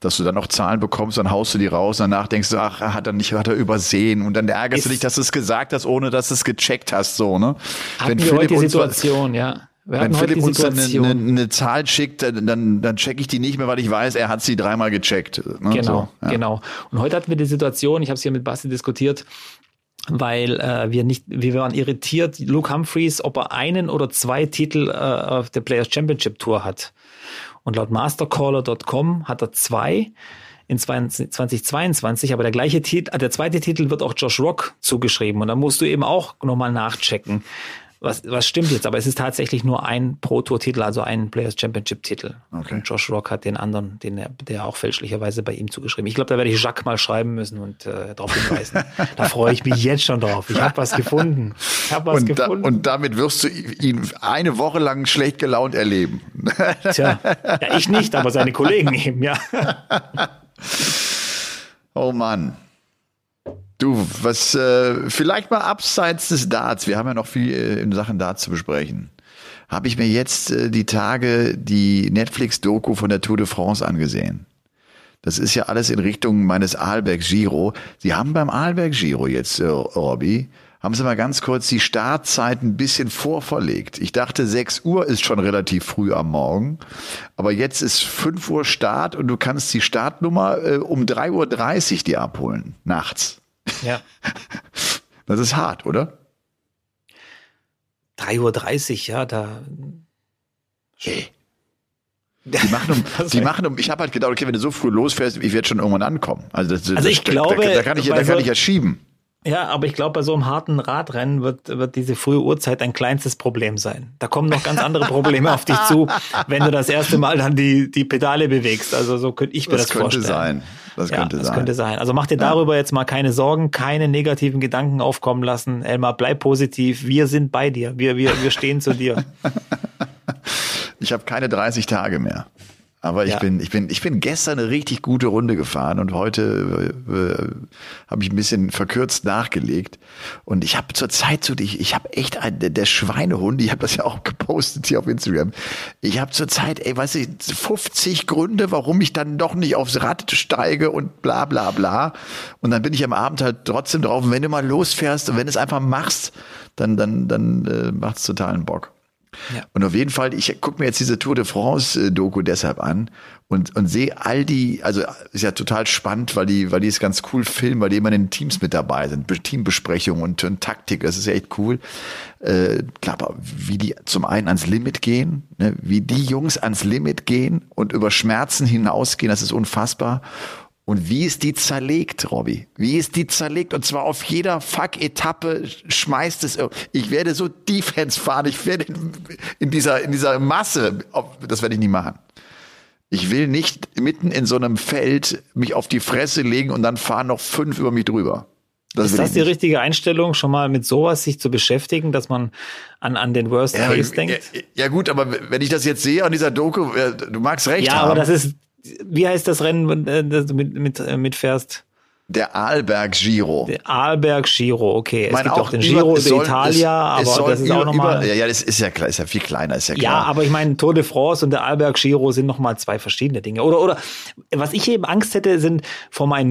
dass du dann noch Zahlen bekommst, dann haust du die raus, danach denkst du, ach, hat er nicht, hat er übersehen und dann ärgerst du Ist- dich, dass du es gesagt hast, ohne dass du es gecheckt hast, so, ne? hatten wir heute die Situation, ja. Wir wenn Philipp uns dann eine, eine, eine Zahl schickt, dann, dann, dann checke ich die nicht mehr, weil ich weiß, er hat sie dreimal gecheckt. Ne? Genau, so, ja. genau. Und heute hatten wir die Situation, ich habe es hier mit Basti diskutiert, weil äh, wir nicht, wir waren irritiert, Luke Humphreys, ob er einen oder zwei Titel äh, auf der Players Championship Tour hat. Und laut mastercaller.com hat er zwei in 20, 2022, aber der gleiche Titel, äh, der zweite Titel wird auch Josh Rock zugeschrieben. Und da musst du eben auch nochmal nachchecken. Was, was stimmt jetzt? Aber es ist tatsächlich nur ein Pro-Tour-Titel, also ein Players Championship-Titel. Okay. Und Josh Rock hat den anderen, den er, der auch fälschlicherweise bei ihm zugeschrieben. Ich glaube, da werde ich Jacques mal schreiben müssen und äh, darauf hinweisen. da freue ich mich jetzt schon drauf. Ich habe was gefunden. Ich habe was Und, da, gefunden. und damit wirst du ihn eine Woche lang schlecht gelaunt erleben. [LAUGHS] Tja, ja, ich nicht, aber seine Kollegen [LAUGHS] eben, ja. Oh Mann. Du, was äh, vielleicht mal abseits des Darts, wir haben ja noch viel äh, in Sachen Darts zu besprechen. Habe ich mir jetzt äh, die Tage die Netflix-Doku von der Tour de France angesehen. Das ist ja alles in Richtung meines Arlberg Giro. Sie haben beim Arlberg Giro jetzt, äh, Robby, haben sie mal ganz kurz die Startzeit ein bisschen vorverlegt. Ich dachte, 6 Uhr ist schon relativ früh am Morgen. Aber jetzt ist 5 Uhr Start und du kannst die Startnummer äh, um 3.30 Uhr dir abholen, nachts. Ja. [LAUGHS] Das ist hart, oder? 3.30 Uhr, ja, da. Hey. Die [LAUGHS] machen um, die machen um, ich habe halt gedacht, okay, wenn du so früh losfährst, ich werde schon irgendwann ankommen. Also, das, das, ich da, glaube, da, da kann ich, da kann ich ja schieben. Ja, aber ich glaube, bei so einem harten Radrennen wird, wird diese frühe Uhrzeit ein kleinstes Problem sein. Da kommen noch ganz andere Probleme auf dich zu, wenn du das erste Mal dann die, die Pedale bewegst. Also so könnte ich mir Das das, könnte vorstellen. sein. Das ja, könnte das sein. könnte sein. Also mach dir darüber jetzt mal keine Sorgen, keine negativen Gedanken aufkommen lassen. Elmar, bleib positiv. Wir sind bei dir. Wir, wir, wir stehen zu dir. [LAUGHS] Ich habe keine 30 Tage mehr. Aber ich Ja. bin, ich bin, ich bin gestern eine richtig gute Runde gefahren und heute äh, äh, habe ich ein bisschen verkürzt nachgelegt. Und ich habe zur Zeit so, ich, ich habe echt ein, der, Schweinehund, ich habe das ja auch gepostet hier auf Instagram. Ich habe zur Zeit, ey, weißt du, 50 Gründe, warum ich dann doch nicht aufs Rad steige und bla bla bla. Und dann bin ich am Abend halt trotzdem drauf. Und wenn du mal losfährst und wenn du es einfach machst, dann, dann, dann äh, macht's totalen Bock. Und auf jeden Fall, ich gucke mir jetzt diese Tour de France-Doku deshalb an und, und sehe all die, also ist ja total spannend, weil die, weil die es ganz cool filmen, weil die immer in den Teams mit dabei sind, Be- Teambesprechungen und, und Taktik, das ist ja echt cool. Äh, klar, wie die zum einen ans Limit gehen, ne, wie die Jungs ans Limit gehen und über Schmerzen hinausgehen, das ist unfassbar. Und wie ist die zerlegt, Robby? Wie ist die zerlegt? Und zwar auf jeder Fuck-Etappe schmeißt es. Ich werde so Defense fahren. Ich werde in, dieser, in dieser Masse, das werde ich nie machen. Ich will nicht mitten in so einem Feld mich auf die Fresse legen und dann fahren noch fünf über mich drüber. Das Ist das die richtige Einstellung, schon mal mit sowas sich zu beschäftigen, dass man an, an den Worst Ja, Case ja, denkt? ja gut, aber wenn ich das jetzt sehe an dieser Doku, äh, du magst recht Ja, haben. aber das ist, wie heißt das Rennen, äh, das du mit, mit, äh, mitfährst? der Arlberg Giro. Der Arlberg Giro, okay. Es meine, gibt auch den Giro d'Italia, aber das ist über- auch nochmal. Ja, ja, das ist ja klar, ist ja viel kleiner, ist ja Ja, klar. aber ich meine, Tour de France und der Arlberg Giro sind nochmal zwei verschiedene Dinge. Oder, oder was ich eben Angst hätte, sind vor meinen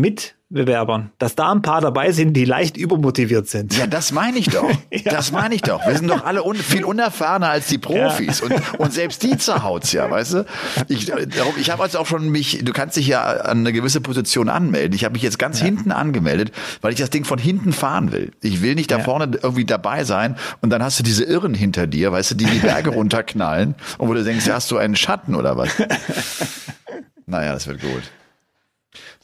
Mitbewerbern, dass da ein paar dabei sind, die leicht übermotiviert sind. Ja, das meine ich doch. [LAUGHS] Das meine ich doch. Wir sind doch alle un viel unerfahrener als die Profis. Und, und selbst die zerhaut's ja, weißt du? Ich, darum, ich habe also auch schon mich, du kannst dich ja an eine gewisse Position anmelden. Ich habe mich jetzt ganz hinten angemeldet, weil ich das Ding von hinten fahren will. Ich will nicht da Ja. vorne irgendwie dabei sein und dann hast du diese Irren hinter dir, weißt du, die die Berge [LAUGHS] runterknallen und wo du denkst, ja, hast du einen Schatten oder was? [LAUGHS] naja, das wird gut.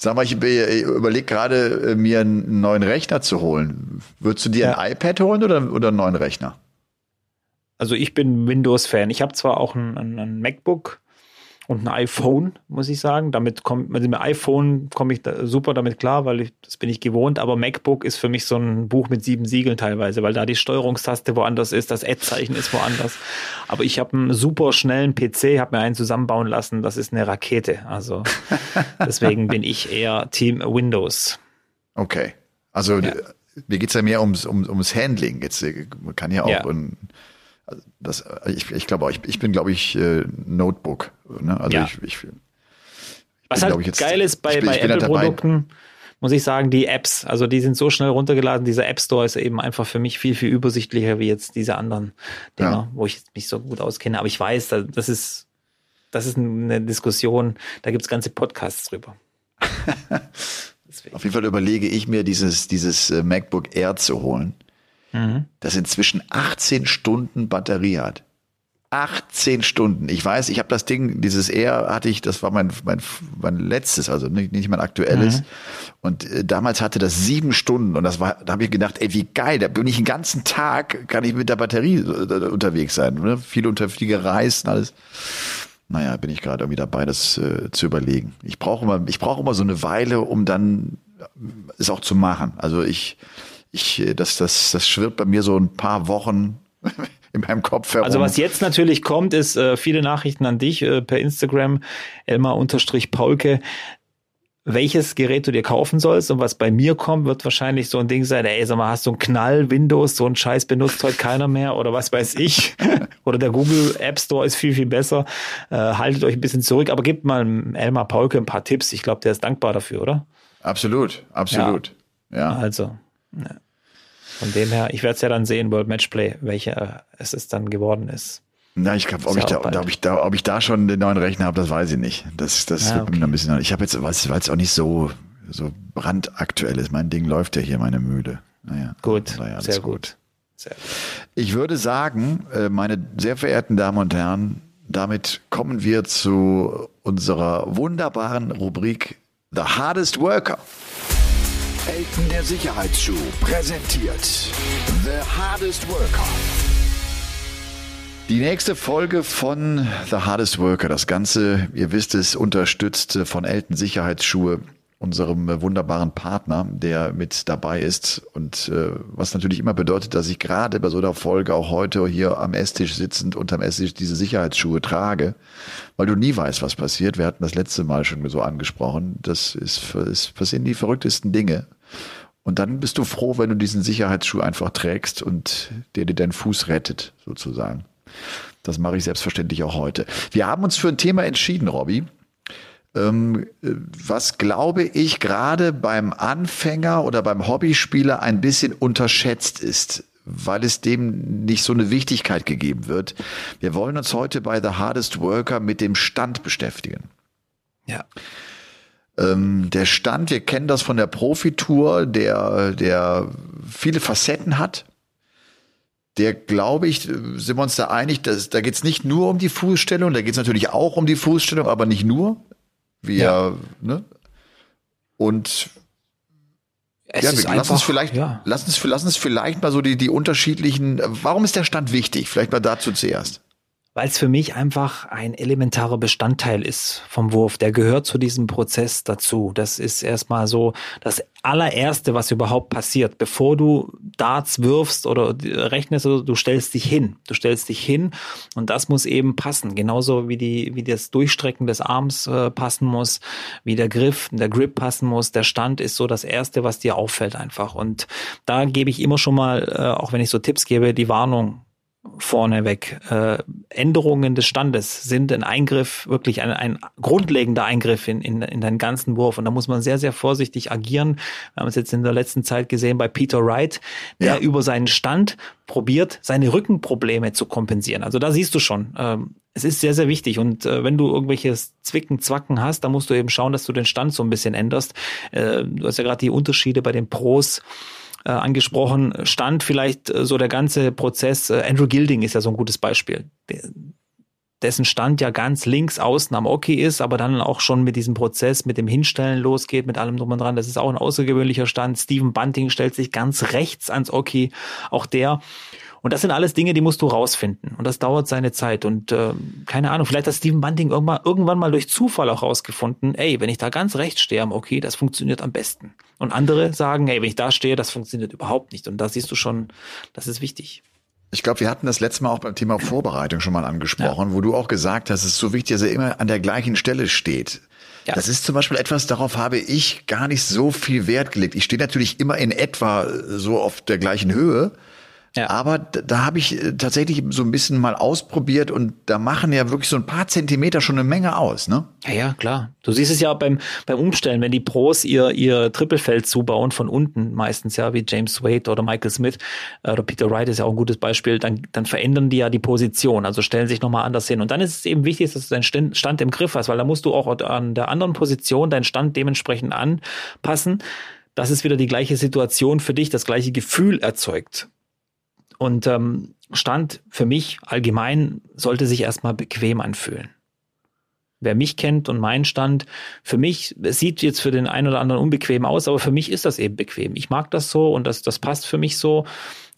Sag mal, ich überlege gerade, äh, mir einen neuen Rechner zu holen. Würdest du dir Ja. ein iPad holen oder, oder einen neuen Rechner? Also ich bin Windows-Fan. Ich habe zwar auch ein, ein, ein MacBook und ein iPhone, muss ich sagen. Damit kommt, mit dem iPhone komme ich da super damit klar, weil ich, das bin ich gewohnt. Aber MacBook ist für mich so ein Buch mit sieben Siegeln teilweise, weil da die Steuerungstaste woanders ist, das Ad-Zeichen ist woanders. Aber ich habe einen super schnellen PC, habe mir einen zusammenbauen lassen. Das ist eine Rakete. Also [LAUGHS] deswegen bin ich eher Team Windows. Okay. Also ja. mir geht's ja mehr ums, ums, ums Handling. Jetzt man kann ja auch ja. ein das, ich, ich glaube, ich, ich bin, glaube ich, äh, Notebook. Ne? Also ja. ich, ich, ich Was halt jetzt, geil ist bei, bei halt Apple-Produkten, muss ich sagen, die Apps. Also die sind so schnell runtergeladen. Dieser App Store ist eben einfach für mich viel, viel übersichtlicher wie jetzt diese anderen Dinger, ja. wo ich mich so gut auskenne. Aber ich weiß, das ist, das ist eine Diskussion, da gibt es ganze Podcasts drüber. [LAUGHS] Auf jeden Fall überlege ich mir, dieses, dieses äh, MacBook Air zu holen mhm. das inzwischen 18 Stunden Batterie hat. 18 Stunden. Ich weiß, ich habe das Ding, dieses Air hatte ich, das war mein, mein, mein letztes, also nicht, nicht mein aktuelles. Mhm. Und äh, damals hatte das sieben Stunden und das war, da habe ich gedacht, ey, wie geil, da bin ich den ganzen Tag, kann ich mit der Batterie äh, unterwegs sein. Ne? Viel unter Fliegereis und alles. Naja, bin ich gerade irgendwie dabei, das äh, zu überlegen. Ich brauche immer, ich brauche immer so eine Weile, um dann äh, es auch zu machen. Also ich, ich, äh, das, das, das schwirrt bei mir so ein paar Wochen [LAUGHS] in meinem Kopf herum. Also was jetzt natürlich kommt, ist äh, viele Nachrichten an dich äh, per Instagram, Elmar-Paulke, welches Gerät du dir kaufen sollst und was bei mir kommt, wird wahrscheinlich so ein Ding sein, ey, sag mal, hast du einen Knall, Windows, so ein Scheiß benutzt heute keiner mehr oder was weiß ich. [LAUGHS] oder der Google App Store ist viel, viel besser. Äh, haltet euch ein bisschen zurück, aber gebt mal Elmar Paulke ein paar Tipps. Ich glaube, der ist dankbar dafür, oder? Absolut, absolut. Ja. ja. Also, ja. Von dem her, ich werde es ja dann sehen, World Matchplay, welcher es ist dann geworden ist. Na, ich glaube, ob, ich da, ob, ich da, ob ich da schon den neuen Rechner habe, das weiß ich nicht. Das, das ja, okay. ein bisschen. Ich habe jetzt, weil es auch nicht so, so brandaktuell ist. Mein Ding läuft ja hier, meine Mühle. Naja, gut, sehr gut. gut. Sehr gut. Ich würde sagen, äh, meine sehr verehrten Damen und Herren, damit kommen wir zu unserer wunderbaren Rubrik The Hardest Worker. Elton der Sicherheitsschuh präsentiert. The Hardest Worker. Die nächste Folge von The Hardest Worker, das Ganze, ihr wisst es, unterstützt von Elton Sicherheitsschuhe unserem äh, wunderbaren Partner, der mit dabei ist und äh, was natürlich immer bedeutet, dass ich gerade bei so einer Folge auch heute hier am Esstisch sitzend unterm Esstisch diese Sicherheitsschuhe trage, weil du nie weißt, was passiert. Wir hatten das letzte Mal schon so angesprochen. Das ist, ist passieren die verrücktesten Dinge. Und dann bist du froh, wenn du diesen Sicherheitsschuh einfach trägst und der dir deinen Fuß rettet, sozusagen. Das mache ich selbstverständlich auch heute. Wir haben uns für ein Thema entschieden, Robby was glaube ich gerade beim Anfänger oder beim Hobbyspieler ein bisschen unterschätzt ist, weil es dem nicht so eine Wichtigkeit gegeben wird. Wir wollen uns heute bei The Hardest Worker mit dem Stand beschäftigen. Ja. Ähm, der Stand, wir kennen das von der Profitour, der, der viele Facetten hat der glaube ich, sind wir uns da einig, dass, da geht es nicht nur um die Fußstellung, da geht es natürlich auch um die Fußstellung, aber nicht nur. Wir, ja. ne? Und es ja, wir, lass einfach, uns vielleicht, ja. lass uns, lass uns vielleicht mal so die, die unterschiedlichen, warum ist der Stand wichtig? Vielleicht mal dazu zuerst weil es für mich einfach ein elementarer Bestandteil ist vom Wurf. Der gehört zu diesem Prozess dazu. Das ist erstmal so das allererste, was überhaupt passiert. Bevor du Darts wirfst oder rechnest, du stellst dich hin. Du stellst dich hin und das muss eben passen. Genauso wie die, wie das Durchstrecken des Arms äh, passen muss, wie der Griff, der Grip passen muss. Der Stand ist so das erste, was dir auffällt einfach. Und da gebe ich immer schon mal, äh, auch wenn ich so Tipps gebe, die Warnung vorneweg. Äh, Änderungen des Standes sind ein Eingriff, wirklich ein, ein grundlegender Eingriff in, in, in deinen ganzen Wurf. Und da muss man sehr, sehr vorsichtig agieren. Wir haben es jetzt in der letzten Zeit gesehen bei Peter Wright, der ja. über seinen Stand probiert, seine Rückenprobleme zu kompensieren. Also da siehst du schon, ähm, es ist sehr, sehr wichtig. Und äh, wenn du irgendwelches Zwicken, Zwacken hast, dann musst du eben schauen, dass du den Stand so ein bisschen änderst. Äh, du hast ja gerade die Unterschiede bei den Pros äh, angesprochen, stand vielleicht äh, so der ganze Prozess. Äh, Andrew Gilding ist ja so ein gutes Beispiel. Dessen Stand ja ganz links außen am Oki ist, aber dann auch schon mit diesem Prozess, mit dem Hinstellen losgeht, mit allem drum und dran. Das ist auch ein außergewöhnlicher Stand. Stephen Bunting stellt sich ganz rechts ans Oki, auch der. Und das sind alles Dinge, die musst du rausfinden. Und das dauert seine Zeit. Und äh, keine Ahnung, vielleicht hat Steven Bunting irgendwann, irgendwann mal durch Zufall auch rausgefunden, ey, wenn ich da ganz rechts stehe am Okay, das funktioniert am besten. Und andere sagen, ey, wenn ich da stehe, das funktioniert überhaupt nicht. Und da siehst du schon, das ist wichtig. Ich glaube, wir hatten das letzte Mal auch beim Thema Vorbereitung schon mal angesprochen, ja. wo du auch gesagt hast, es ist so wichtig, dass er immer an der gleichen Stelle steht. Ja. Das ist zum Beispiel etwas, darauf habe ich gar nicht so viel Wert gelegt. Ich stehe natürlich immer in etwa so auf der gleichen Höhe. Ja. Aber da, da habe ich äh, tatsächlich so ein bisschen mal ausprobiert und da machen ja wirklich so ein paar Zentimeter schon eine Menge aus, ne? Ja, ja, klar. Du siehst es ja beim, beim Umstellen, wenn die Pros ihr, ihr Trippelfeld zubauen von unten, meistens ja, wie James Wade oder Michael Smith äh, oder Peter Wright ist ja auch ein gutes Beispiel, dann, dann verändern die ja die Position, also stellen sich nochmal anders hin. Und dann ist es eben wichtig, dass du deinen Stand im Griff hast, weil da musst du auch an der anderen Position deinen Stand dementsprechend anpassen, dass es wieder die gleiche Situation für dich, das gleiche Gefühl erzeugt. Und ähm, Stand für mich allgemein sollte sich erstmal bequem anfühlen. Wer mich kennt und meinen Stand, für mich, sieht jetzt für den einen oder anderen unbequem aus, aber für mich ist das eben bequem. Ich mag das so und das, das passt für mich so.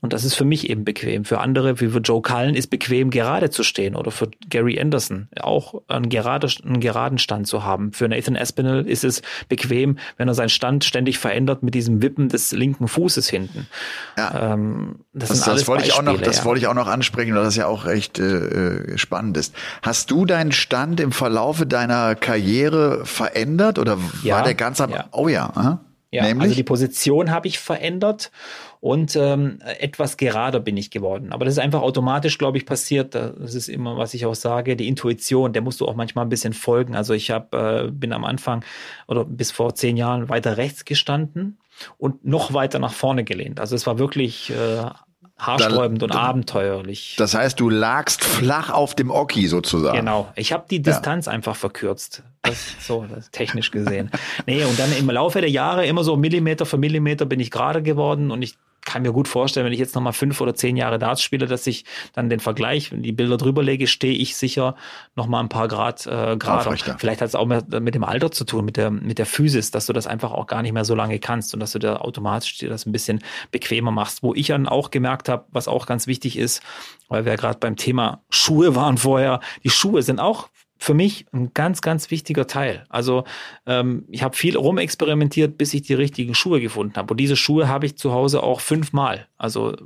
Und das ist für mich eben bequem. Für andere, wie für Joe Cullen, ist bequem, gerade zu stehen. Oder für Gary Anderson auch einen, gerade, einen geraden Stand zu haben. Für Nathan Aspinall ist es bequem, wenn er seinen Stand ständig verändert mit diesem Wippen des linken Fußes hinten. Ja. Ähm, das, das, das wollte ich auch noch, das ja. wollte ich auch noch ansprechen, weil das ja auch recht äh, spannend ist. Hast du deinen Stand im Verlaufe deiner Karriere verändert oder ja, war der ganz am, ja. oh ja, aha. Ja, Nämlich? also die Position habe ich verändert und ähm, etwas gerader bin ich geworden. Aber das ist einfach automatisch, glaube ich, passiert. Das ist immer, was ich auch sage, die Intuition, der musst du auch manchmal ein bisschen folgen. Also ich hab, äh, bin am Anfang oder bis vor zehn Jahren weiter rechts gestanden und noch weiter nach vorne gelehnt. Also es war wirklich äh, haarsträubend da, und abenteuerlich. Das heißt, du lagst flach auf dem Oki sozusagen. Genau. Ich habe die Distanz ja. einfach verkürzt. Das, so, das technisch gesehen. nee, und dann im Laufe der Jahre immer so Millimeter für Millimeter bin ich gerade geworden und ich kann mir gut vorstellen, wenn ich jetzt nochmal fünf oder zehn Jahre Darts spiele, dass ich dann den Vergleich, wenn die Bilder drüber lege, stehe ich sicher nochmal ein paar Grad äh, gerade. Vielleicht hat es auch mit dem Alter zu tun, mit der, mit der Physis, dass du das einfach auch gar nicht mehr so lange kannst und dass du da automatisch dir das ein bisschen bequemer machst. Wo ich dann auch gemerkt habe, was auch ganz wichtig ist, weil wir ja gerade beim Thema Schuhe waren vorher, die Schuhe sind auch für mich ein ganz, ganz wichtiger Teil. Also ähm, ich habe viel rumexperimentiert, bis ich die richtigen Schuhe gefunden habe. Und diese Schuhe habe ich zu Hause auch fünfmal. Also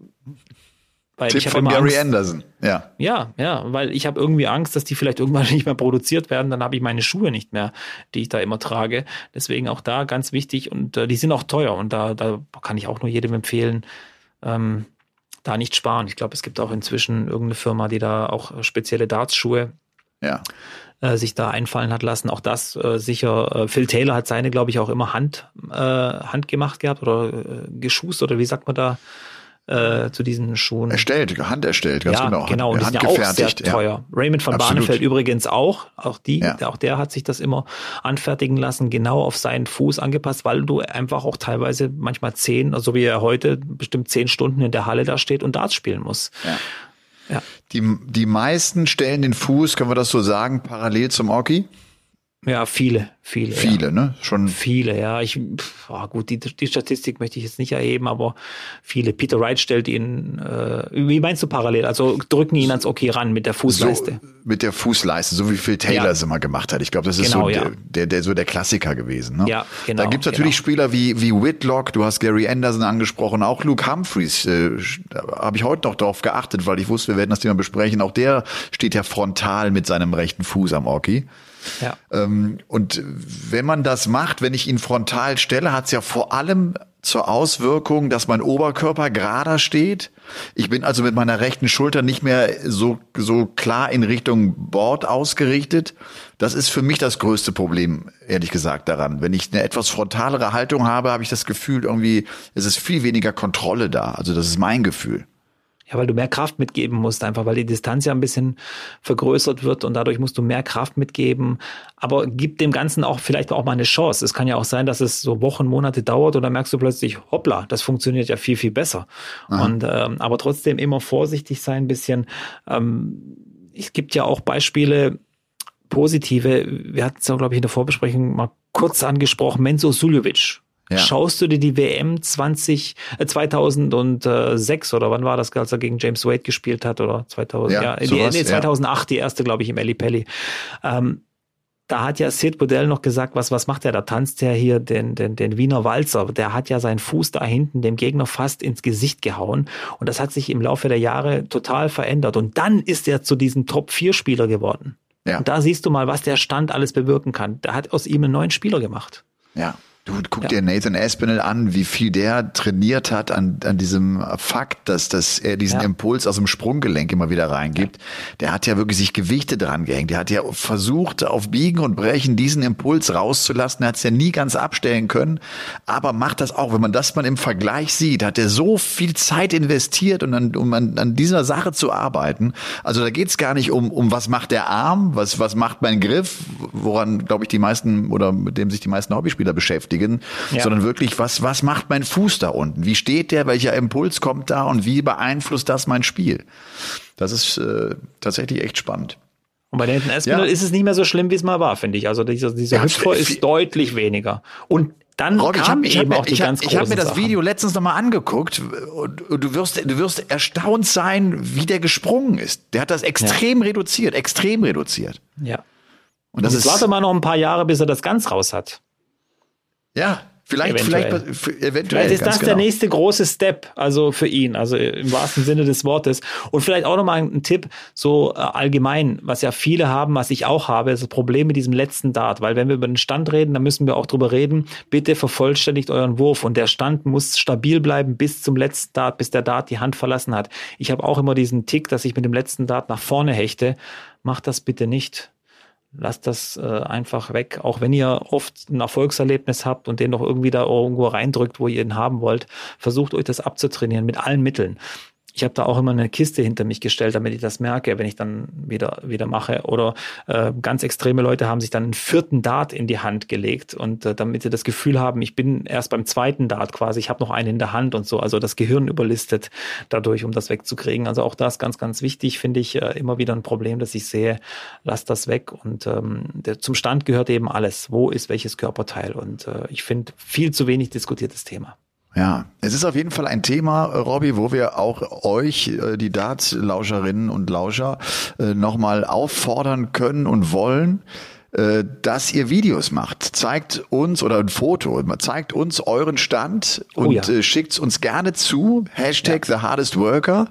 weil Tipp ich von Gary Angst, Anderson, ja. Ja, ja, weil ich habe irgendwie Angst, dass die vielleicht irgendwann [LAUGHS] nicht mehr produziert werden, dann habe ich meine Schuhe nicht mehr, die ich da immer trage. Deswegen auch da ganz wichtig und äh, die sind auch teuer und da, da kann ich auch nur jedem empfehlen, ähm, da nicht sparen. Ich glaube, es gibt auch inzwischen irgendeine Firma, die da auch spezielle Darts-Schuhe ja äh, sich da einfallen hat lassen. Auch das äh, sicher. Äh, Phil Taylor hat seine, glaube ich, auch immer Hand, äh, handgemacht gehabt oder äh, geschust oder wie sagt man da? Äh, zu diesen Schuhen. Erstellt, Hand erstellt, ganz ja, genau. Genau, und die sind ja auch sehr teuer. Ja. Raymond von Absolut. Barnefeld übrigens auch. Auch die, ja. auch der hat sich das immer anfertigen lassen, genau auf seinen Fuß angepasst, weil du einfach auch teilweise manchmal zehn, also wie er heute bestimmt zehn Stunden in der Halle da steht und Darts spielen muss. Ja. Die, die meisten stellen den Fuß, können wir das so sagen, parallel zum Oki? Ja, viele, viele. Viele, ja. ne? Schon. Viele, ja. Ich, oh gut, die, die Statistik möchte ich jetzt nicht erheben, aber viele. Peter Wright stellt ihn, äh, wie meinst du parallel? Also drücken ihn ans Okay ran mit der Fußleiste. So, mit der Fußleiste, so wie Phil Taylor ja. es immer gemacht hat. Ich glaube, das ist genau, so ja. der, der, so der Klassiker gewesen. Ne? Ja, genau. Da gibt's natürlich genau. Spieler wie, wie Whitlock, du hast Gary Anderson angesprochen, auch Luke Humphreys, äh, habe ich heute noch darauf geachtet, weil ich wusste, wir werden das Thema besprechen. Auch der steht ja frontal mit seinem rechten Fuß am Oki. Ja. Ähm, und wenn man das macht, wenn ich ihn frontal stelle, hat es ja vor allem zur Auswirkung, dass mein Oberkörper gerader steht. Ich bin also mit meiner rechten Schulter nicht mehr so, so klar in Richtung Bord ausgerichtet. Das ist für mich das größte Problem, ehrlich gesagt, daran. Wenn ich eine etwas frontalere Haltung habe, habe ich das Gefühl, irgendwie, es ist viel weniger Kontrolle da. Also das ist mein Gefühl. Ja, weil du mehr Kraft mitgeben musst, einfach weil die Distanz ja ein bisschen vergrößert wird und dadurch musst du mehr Kraft mitgeben. Aber gib dem Ganzen auch vielleicht auch mal eine Chance. Es kann ja auch sein, dass es so Wochen, Monate dauert und dann merkst du plötzlich, hoppla, das funktioniert ja viel, viel besser. Aha. Und ähm, aber trotzdem immer vorsichtig sein, ein bisschen. Ähm, es gibt ja auch Beispiele, positive, wir hatten es ja, glaube ich, in der Vorbesprechung mal kurz angesprochen, Menzo Suljovic Ja. Schaust du dir die WM 20, äh, 2006 oder wann war das, als er gegen James Wade gespielt hat oder 2000, ja, ja sowas, nee, 2008 ja. die erste, glaube ich, im Pelli. Ähm, da hat ja Sid Bodell noch gesagt, was, was macht er? Da tanzt er hier den, den, den Wiener Walzer. Der hat ja seinen Fuß da hinten dem Gegner fast ins Gesicht gehauen. Und das hat sich im Laufe der Jahre total verändert. Und dann ist er zu diesem Top-4-Spieler geworden. Ja. Und da siehst du mal, was der Stand alles bewirken kann. Da hat aus ihm einen neuen Spieler gemacht. Ja. Du guck ja. dir Nathan Aspinall an, wie viel der trainiert hat an, an diesem Fakt, dass, dass er diesen ja. Impuls aus dem Sprunggelenk immer wieder reingibt. Der hat ja wirklich sich Gewichte dran gehängt. Der hat ja versucht, auf Biegen und Brechen diesen Impuls rauszulassen. Er hat es ja nie ganz abstellen können, aber macht das auch. Wenn man das mal im Vergleich sieht, hat er so viel Zeit investiert, und an, um an, an dieser Sache zu arbeiten. Also da geht es gar nicht um, um was macht der Arm, was, was macht mein Griff, woran, glaube ich, die meisten oder mit dem sich die meisten Hobbyspieler beschäftigen beschäftigen, ja. sondern wirklich, was, was macht mein Fuß da unten? Wie steht der? Welcher Impuls kommt da? Und wie beeinflusst das mein Spiel? Das ist äh, tatsächlich echt spannend. Und bei Nathan Espinel ja. ist es nicht mehr so schlimm, wie es mal war, finde ich. Also dieser, dieser ja, Hüpfer ist deutlich weniger. Und dann Rob, kam ich hab, eben ich hab, auch die ich ganz hab, Ich habe mir das Sachen. Video letztens nochmal angeguckt und, du wirst, du wirst erstaunt sein, wie der gesprungen ist. Der hat das extrem ja. reduziert, extrem reduziert. Ja. Und das und ist. Warte mal noch ein paar Jahre, bis er das ganz raus hat. Ja, Vielleicht, eventuell. vielleicht, eventuell. Vielleicht ist das genau. der nächste große Step, also für ihn, also im wahrsten Sinne des Wortes. Und vielleicht auch nochmal ein Tipp, so äh, allgemein, was ja viele haben, was ich auch habe, ist das Problem mit diesem letzten Dart. Weil wenn wir über den Stand reden, dann müssen wir auch drüber reden, bitte vervollständigt euren Wurf. Und der Stand muss stabil bleiben bis zum letzten Dart, bis der Dart die Hand verlassen hat. Ich habe auch immer diesen Tick, dass ich mit dem letzten Dart nach vorne hechte. Macht das bitte nicht lasst das äh, einfach weg. Auch wenn ihr oft ein Erfolgserlebnis habt und den noch irgendwie da irgendwo reindrückt, wo ihr ihn haben wollt, versucht euch das abzutrainieren mit allen Mitteln ich habe da auch immer eine Kiste hinter mich gestellt, damit ich das merke, wenn ich dann wieder wieder mache. Oder äh, ganz extreme Leute haben sich dann einen vierten Dart in die Hand gelegt und äh, damit sie das Gefühl haben, ich bin erst beim zweiten Dart quasi, ich habe noch einen in der Hand und so. Also das Gehirn überlistet dadurch, um das wegzukriegen. Also auch das ganz ganz wichtig, finde ich äh, immer wieder ein Problem, dass ich sehe, lass das weg. Und ähm, der, zum Stand gehört eben alles. Wo ist welches Körperteil? Und äh, ich finde viel zu wenig diskutiertes Thema. Ja, es ist auf jeden Fall ein Thema, Robby, wo wir auch euch, äh, die Darts-Lauscherinnen und Lauscher, äh, nochmal auffordern können und wollen, äh, dass ihr Videos macht. Zeigt uns oder ein Foto, zeigt uns euren Stand oh und oh ja. äh, schickt uns gerne zu. Hashtag ja. the hardest worker,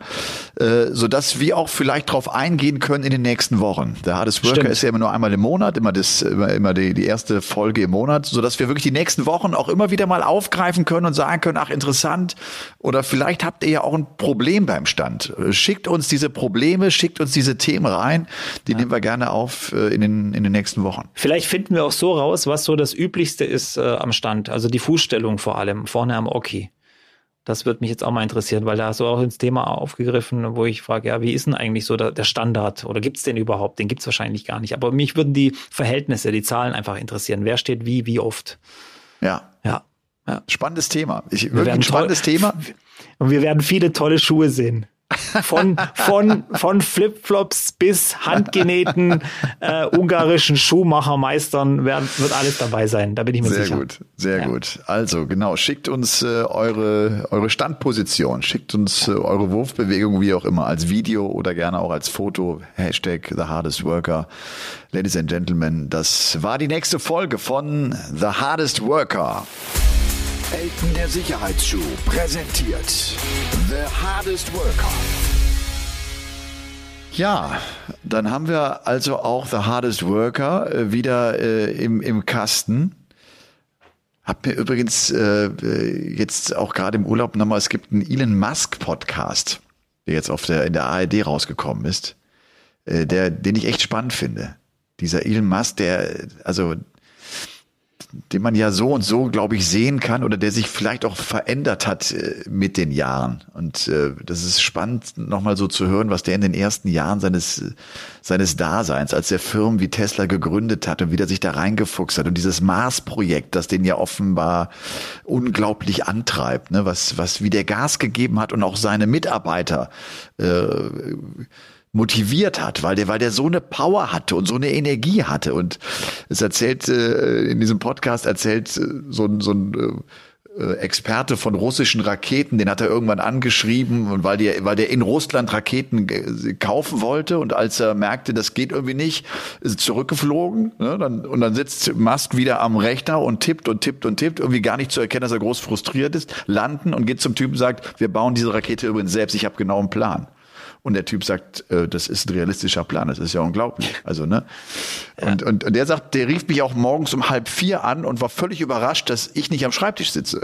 äh, sodass wir auch vielleicht drauf eingehen können in den nächsten Wochen. The hardest worker Stimmt. ist ja immer nur einmal im Monat, immer das, immer, immer die, die erste Folge im Monat, sodass wir wirklich die nächsten Wochen auch immer wieder mal aufgreifen können und sagen können, ach interessant, oder vielleicht habt ihr ja auch ein Problem beim Stand. Schickt uns diese Probleme, schickt uns diese Themen rein, die ja. nehmen wir gerne auf äh, in den, in den nächsten Wochen. Wochen. Vielleicht finden wir auch so raus, was so das Üblichste ist äh, am Stand. Also die Fußstellung vor allem, vorne am Oki. Das würde mich jetzt auch mal interessieren, weil da hast du auch ins Thema aufgegriffen, wo ich frage, ja, wie ist denn eigentlich so der, der Standard? Oder gibt es den überhaupt? Den gibt es wahrscheinlich gar nicht. Aber mich würden die Verhältnisse, die Zahlen einfach interessieren. Wer steht wie, wie oft? Ja. Ja. ja. Spannendes Thema. Ich, wirklich ein spannendes Thema. Und wir werden viele tolle Schuhe sehen. Von, von, von Flipflops bis handgenähten äh, ungarischen Schuhmachermeistern werden, wird alles dabei sein. Da bin ich mir sehr sicher. Sehr gut, sehr ja. gut. Also genau, schickt uns äh, eure, eure Standposition, schickt uns äh, eure Wurfbewegung, wie auch immer, als Video oder gerne auch als Foto. Hashtag The Hardest Worker. Ladies and Gentlemen, das war die nächste Folge von The Hardest Worker. Elton der Sicherheitsschuh präsentiert The Hardest Worker. Ja, dann haben wir also auch The Hardest Worker äh, wieder äh, im, im Kasten. Hab mir übrigens äh, jetzt auch gerade im Urlaub nochmal, es gibt einen Elon Musk Podcast, der jetzt auf der, in der ARD rausgekommen ist, äh, der, den ich echt spannend finde. Dieser Elon Musk, der, also den man ja so und so, glaube ich, sehen kann oder der sich vielleicht auch verändert hat äh, mit den Jahren. Und äh, das ist spannend, nochmal so zu hören, was der in den ersten Jahren seines, seines Daseins, als der Firmen wie Tesla gegründet hat und wie der sich da reingefuchst hat und dieses Mars-Projekt, das den ja offenbar unglaublich antreibt, ne? was, was wie der Gas gegeben hat und auch seine Mitarbeiter äh, motiviert hat, weil der, weil der so eine Power hatte und so eine Energie hatte. Und es erzählt, äh, in diesem Podcast erzählt äh, so, so ein äh, äh, Experte von russischen Raketen, den hat er irgendwann angeschrieben und weil der, weil der in Russland Raketen kaufen wollte und als er merkte, das geht irgendwie nicht, ist zurückgeflogen ne, dann, und dann sitzt Musk wieder am Rechner und tippt und tippt und tippt, irgendwie gar nicht zu erkennen, dass er groß frustriert ist, landen und geht zum Typen und sagt, wir bauen diese Rakete übrigens selbst, ich habe genau einen Plan. Und der Typ sagt, äh, das ist ein realistischer Plan, das ist ja unglaublich. Also, ne? Ja. Und, und, und der sagt, der rief mich auch morgens um halb vier an und war völlig überrascht, dass ich nicht am Schreibtisch sitze.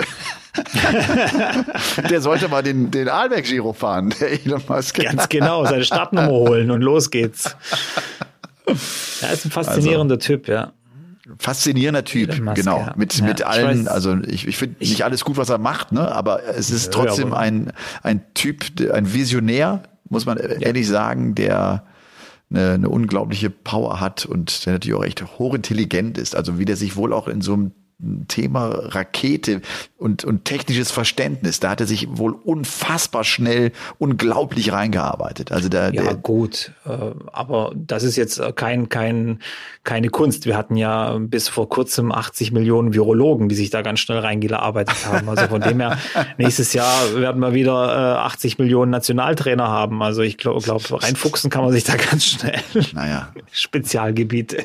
[LAUGHS] der sollte mal den, den Aalberg-Giro fahren, der Elon Musk. Ganz genau, seine Startnummer holen und los geht's. Er ist ein faszinierender also, Typ, ja. Faszinierender Typ, Musk, genau. Ja. Mit, ja, mit allen, weiß, also ich, ich finde nicht alles gut, was er macht, ne? aber es ist trotzdem ein, ein Typ, ein Visionär, muss man ehrlich sagen, der eine, eine unglaubliche Power hat und der natürlich auch echt hochintelligent ist. Also wie der sich wohl auch in so einem Thema Rakete und, und technisches Verständnis, da hat er sich wohl unfassbar schnell, unglaublich reingearbeitet. Also der, ja, gut, äh, aber das ist jetzt kein, kein, keine Kunst. Wir hatten ja bis vor kurzem 80 Millionen Virologen, die sich da ganz schnell reingearbeitet haben. Also von dem her, [LAUGHS] nächstes Jahr werden wir wieder 80 äh, Millionen Nationaltrainer haben. Also ich glaube, glaub, reinfuchsen kann man sich da ganz schnell. Naja. [LAUGHS] Spezialgebiete.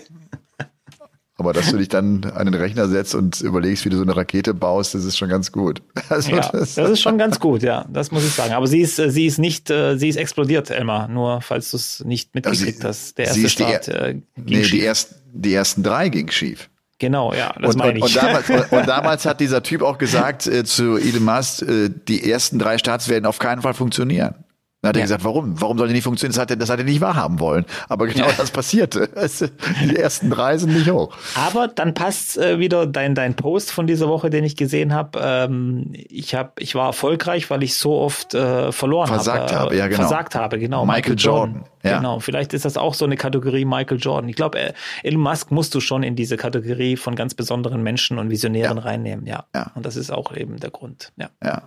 Aber dass du dich dann an den Rechner setzt und überlegst, wie du so eine Rakete baust, das ist schon ganz gut. [LAUGHS] Also ja, das, das, ist schon ganz gut, ja, das muss ich sagen. Aber sie ist, sie ist nicht, äh, sie ist explodiert, Elmar. Nur falls du es nicht mitgekriegt also hast, der erste Start äh, ging nee, schief. Die, erst, die ersten drei gingen schief. Genau, ja, das und, meine ich. Und, und, damals, [LAUGHS] und, damals, hat dieser Typ auch gesagt äh, zu Elon Musk, äh, die ersten drei Starts werden auf keinen Fall funktionieren. Dann hat er gesagt, warum? Warum soll die nicht funktionieren? Das hat er, das hat er nicht wahrhaben wollen. Aber genau ja. das passierte. [LAUGHS] Die ersten drei sind nicht hoch. Aber dann passt äh, wieder dein, dein Post von dieser Woche, den ich gesehen habe. Ähm, ich hab, ich war erfolgreich, weil ich so oft äh, verloren Versagt habe. Äh, ja, genau. Versagt habe, genau. Michael, Michael Jordan. Jordan. Ja. Genau. Vielleicht ist das auch so eine Kategorie Michael Jordan. Ich glaube, äh, Elon Musk musst du schon in diese Kategorie von ganz besonderen Menschen und Visionären ja. reinnehmen. Ja. ja. Und das ist auch eben der Grund. Ja. Ja.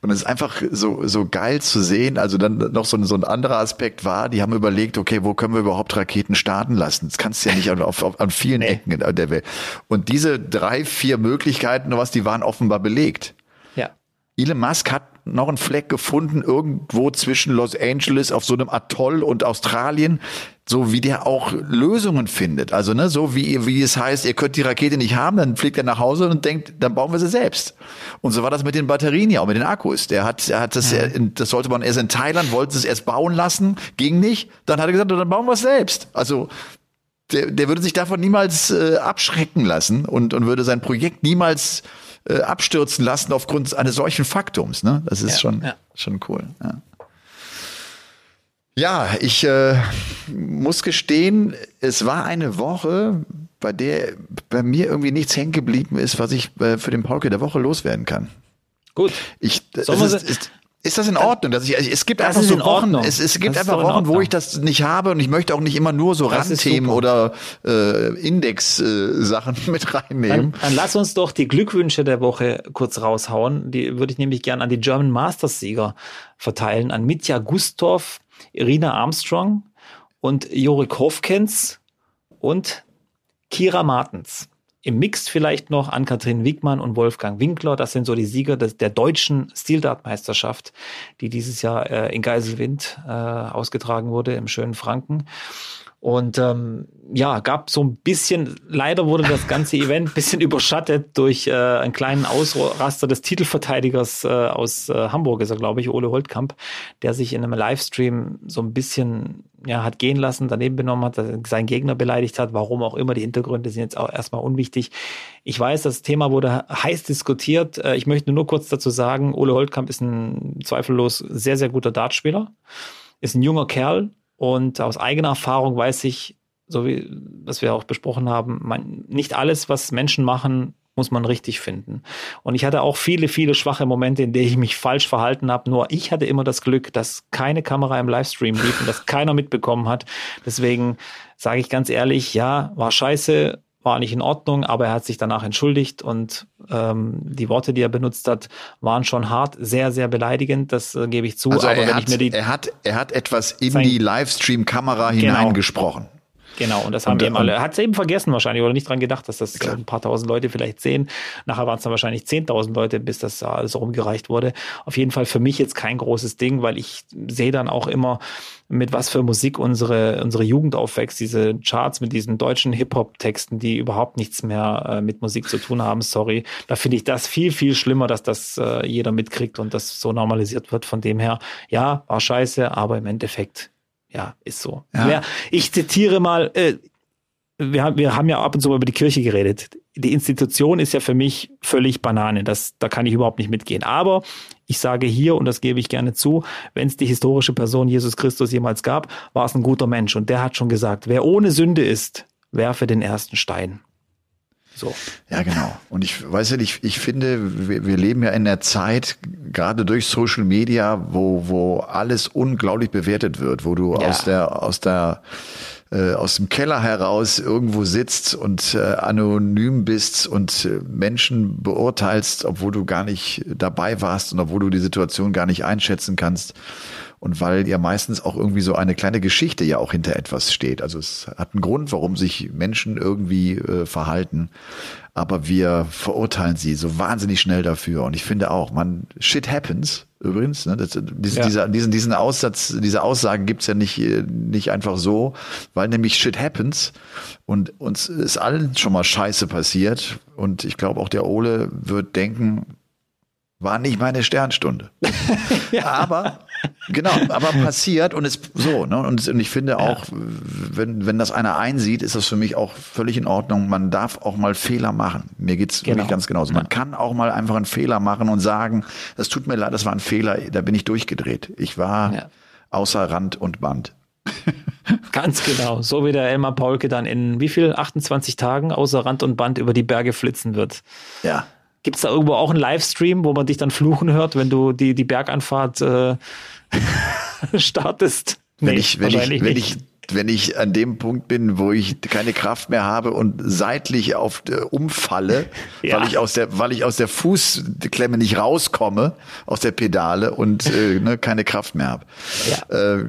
Und es ist einfach so, so geil zu sehen. Also dann noch so ein, so ein anderer Aspekt war, die haben überlegt, okay, wo können wir überhaupt Raketen starten lassen? Das kannst du ja nicht auf, auf, an vielen nee. Ecken der Welt. Und diese drei, vier Möglichkeiten, was, die waren offenbar belegt. Ja. Elon Musk hat noch einen Fleck gefunden, irgendwo zwischen Los Angeles auf so einem Atoll und Australien, so wie der auch Lösungen findet. Also, ne, so wie, wie es heißt, ihr könnt die Rakete nicht haben, dann fliegt er nach Hause und denkt, dann bauen wir sie selbst. Und so war das mit den Batterien ja auch, mit den Akkus. Der hat, er hat das, ja. das sollte man erst in Thailand, wollte es erst bauen lassen, ging nicht. Dann hat er gesagt, dann bauen wir es selbst. Also, der, der würde sich davon niemals äh, abschrecken lassen und, und würde sein Projekt niemals äh, abstürzen lassen aufgrund eines solchen Faktums. Ne? Das ist ja, schon, ja. schon cool. Ja. Ja, ich äh, muss gestehen, es war eine Woche, bei der bei mir irgendwie nichts hängen geblieben ist, was ich äh, für den Pauke der Woche loswerden kann. Gut. Ich, es ist, ist, ist das in Ordnung? Dass ich, es gibt das einfach so Wochen, es, es gibt einfach Wochen, wo ich das nicht habe und ich möchte auch nicht immer nur so Randthemen oder äh, Index-Sachen äh, [LAUGHS] mit reinnehmen. Dann, dann, lass uns doch die Glückwünsche der Woche kurz raushauen. Die würde ich nämlich gerne an die German Masters-Sieger verteilen, an Mitja Gustov, Irina Armstrong und Jorik Hofkens und Kira Martens. Im Mix vielleicht noch an Kathrin Wigmann und Wolfgang Winkler. Das sind so die Sieger des, der deutschen Stildartmeisterschaft, die dieses Jahr äh, in Geiselwind äh, ausgetragen wurde im schönen Franken. Und ähm, ja, gab so ein bisschen, leider wurde das ganze [LAUGHS] Event ein bisschen überschattet durch äh, einen kleinen Ausraster des Titelverteidigers äh, aus äh, Hamburg, ist er, glaube ich, Ole Holtkamp, der sich in einem Livestream so ein bisschen ja, hat gehen lassen, daneben benommen hat, seinen Gegner beleidigt hat, warum auch immer. Die Hintergründe sind jetzt auch erstmal unwichtig. Ich weiß, das Thema wurde heiß diskutiert. Äh, ich möchte nur kurz dazu sagen, Ole Holtkamp ist ein zweifellos sehr, sehr guter Dartspieler, ist ein junger Kerl, und aus eigener Erfahrung weiß ich, so wie was wir auch besprochen haben, man, nicht alles, was Menschen machen, muss man richtig finden. Und ich hatte auch viele, viele schwache Momente, in denen ich mich falsch verhalten habe. Nur ich hatte immer das Glück, dass keine Kamera im Livestream lief und dass keiner mitbekommen hat. Deswegen sage ich ganz ehrlich, ja, war scheiße, war nicht in Ordnung, aber er hat sich danach entschuldigt und ähm, die Worte, die er benutzt hat, waren schon hart, sehr, sehr beleidigend, das äh, gebe ich zu. Also aber er, wenn hat, ich mir die, er, hat, er hat etwas in Sein- die Livestream-Kamera Genau. hineingesprochen. Genau, und das haben Und- eben alle. hat es eben vergessen wahrscheinlich oder nicht dran gedacht, dass das Klar. ein paar tausend Leute vielleicht sehen. Nachher waren es dann wahrscheinlich 10.000 Leute, bis das da alles rumgereicht wurde. Auf jeden Fall für mich jetzt kein großes Ding, weil ich sehe dann auch immer, mit was für Musik unsere, unsere Jugend aufwächst. Diese Charts mit diesen deutschen Hip-Hop-Texten, die überhaupt nichts mehr äh, mit Musik zu tun haben, sorry. Da finde ich das viel, viel schlimmer, dass das äh, jeder mitkriegt und das so normalisiert wird. Von dem her, ja, war scheiße, aber im Endeffekt, ja, ist so. Ja. Ich zitiere mal, äh, wir haben, wir haben ja ab und zu mal über die Kirche geredet. Die Institution ist ja für mich völlig Banane. Das, da kann ich überhaupt nicht mitgehen. Aber ich sage hier, und das gebe ich gerne zu, wenn es die historische Person Jesus Christus jemals gab, war es ein guter Mensch. Und der hat schon gesagt, wer ohne Sünde ist, werfe den ersten Stein. So. Ja, genau. Und ich weiß ja nicht, ich finde, wir, wir leben ja in der Zeit, gerade durch Social Media, wo, wo alles unglaublich bewertet wird, wo du Ja. aus der, aus der, äh, aus dem Keller heraus irgendwo sitzt und äh, anonym bist und äh, Menschen beurteilst, obwohl du gar nicht dabei warst und obwohl du die Situation gar nicht einschätzen kannst. Und weil ja meistens auch irgendwie so eine kleine Geschichte ja auch hinter etwas steht. Also es hat einen Grund, warum sich Menschen irgendwie äh, verhalten. Aber wir verurteilen sie so wahnsinnig schnell dafür. Und ich finde auch, man, shit happens, übrigens. Ne, das, diesen, Ja. dieser, diesen, diesen Aussatz, diese Aussage gibt's ja nicht, äh, nicht einfach so, weil nämlich shit happens. Und uns ist allen schon mal Scheiße passiert. Und ich glaube auch der Ole wird denken, war nicht meine Sternstunde. [LAUGHS] Aber genau, aber passiert und ist so. Ne? Und, und ich finde auch, wenn, wenn das einer einsieht, ist das für mich auch völlig in Ordnung. Man darf auch mal Fehler machen. Mir geht's Genau. wirklich ganz genauso. Man kann auch mal einfach einen Fehler machen und sagen, das tut mir leid, das war ein Fehler, da bin ich durchgedreht. Ich war Ja. außer Rand und Band. [LAUGHS] Ganz genau. So wie der Elmar Paulke dann in wie viel? 28 Tagen außer Rand und Band über die Berge flitzen wird. Ja. Gibt es da irgendwo auch einen Livestream, wo man dich dann fluchen hört, wenn du die, die Berganfahrt äh, [LAUGHS] startest? Wenn Nee, ich, wenn ich, wenn nicht. ich, wenn ich an dem Punkt bin, wo ich keine Kraft mehr habe und seitlich auf äh, umfalle, [LAUGHS] Ja. weil ich aus der, weil ich aus der Fußklemme nicht rauskomme, aus der Pedale und äh, ne, keine Kraft mehr habe. Ja. Äh,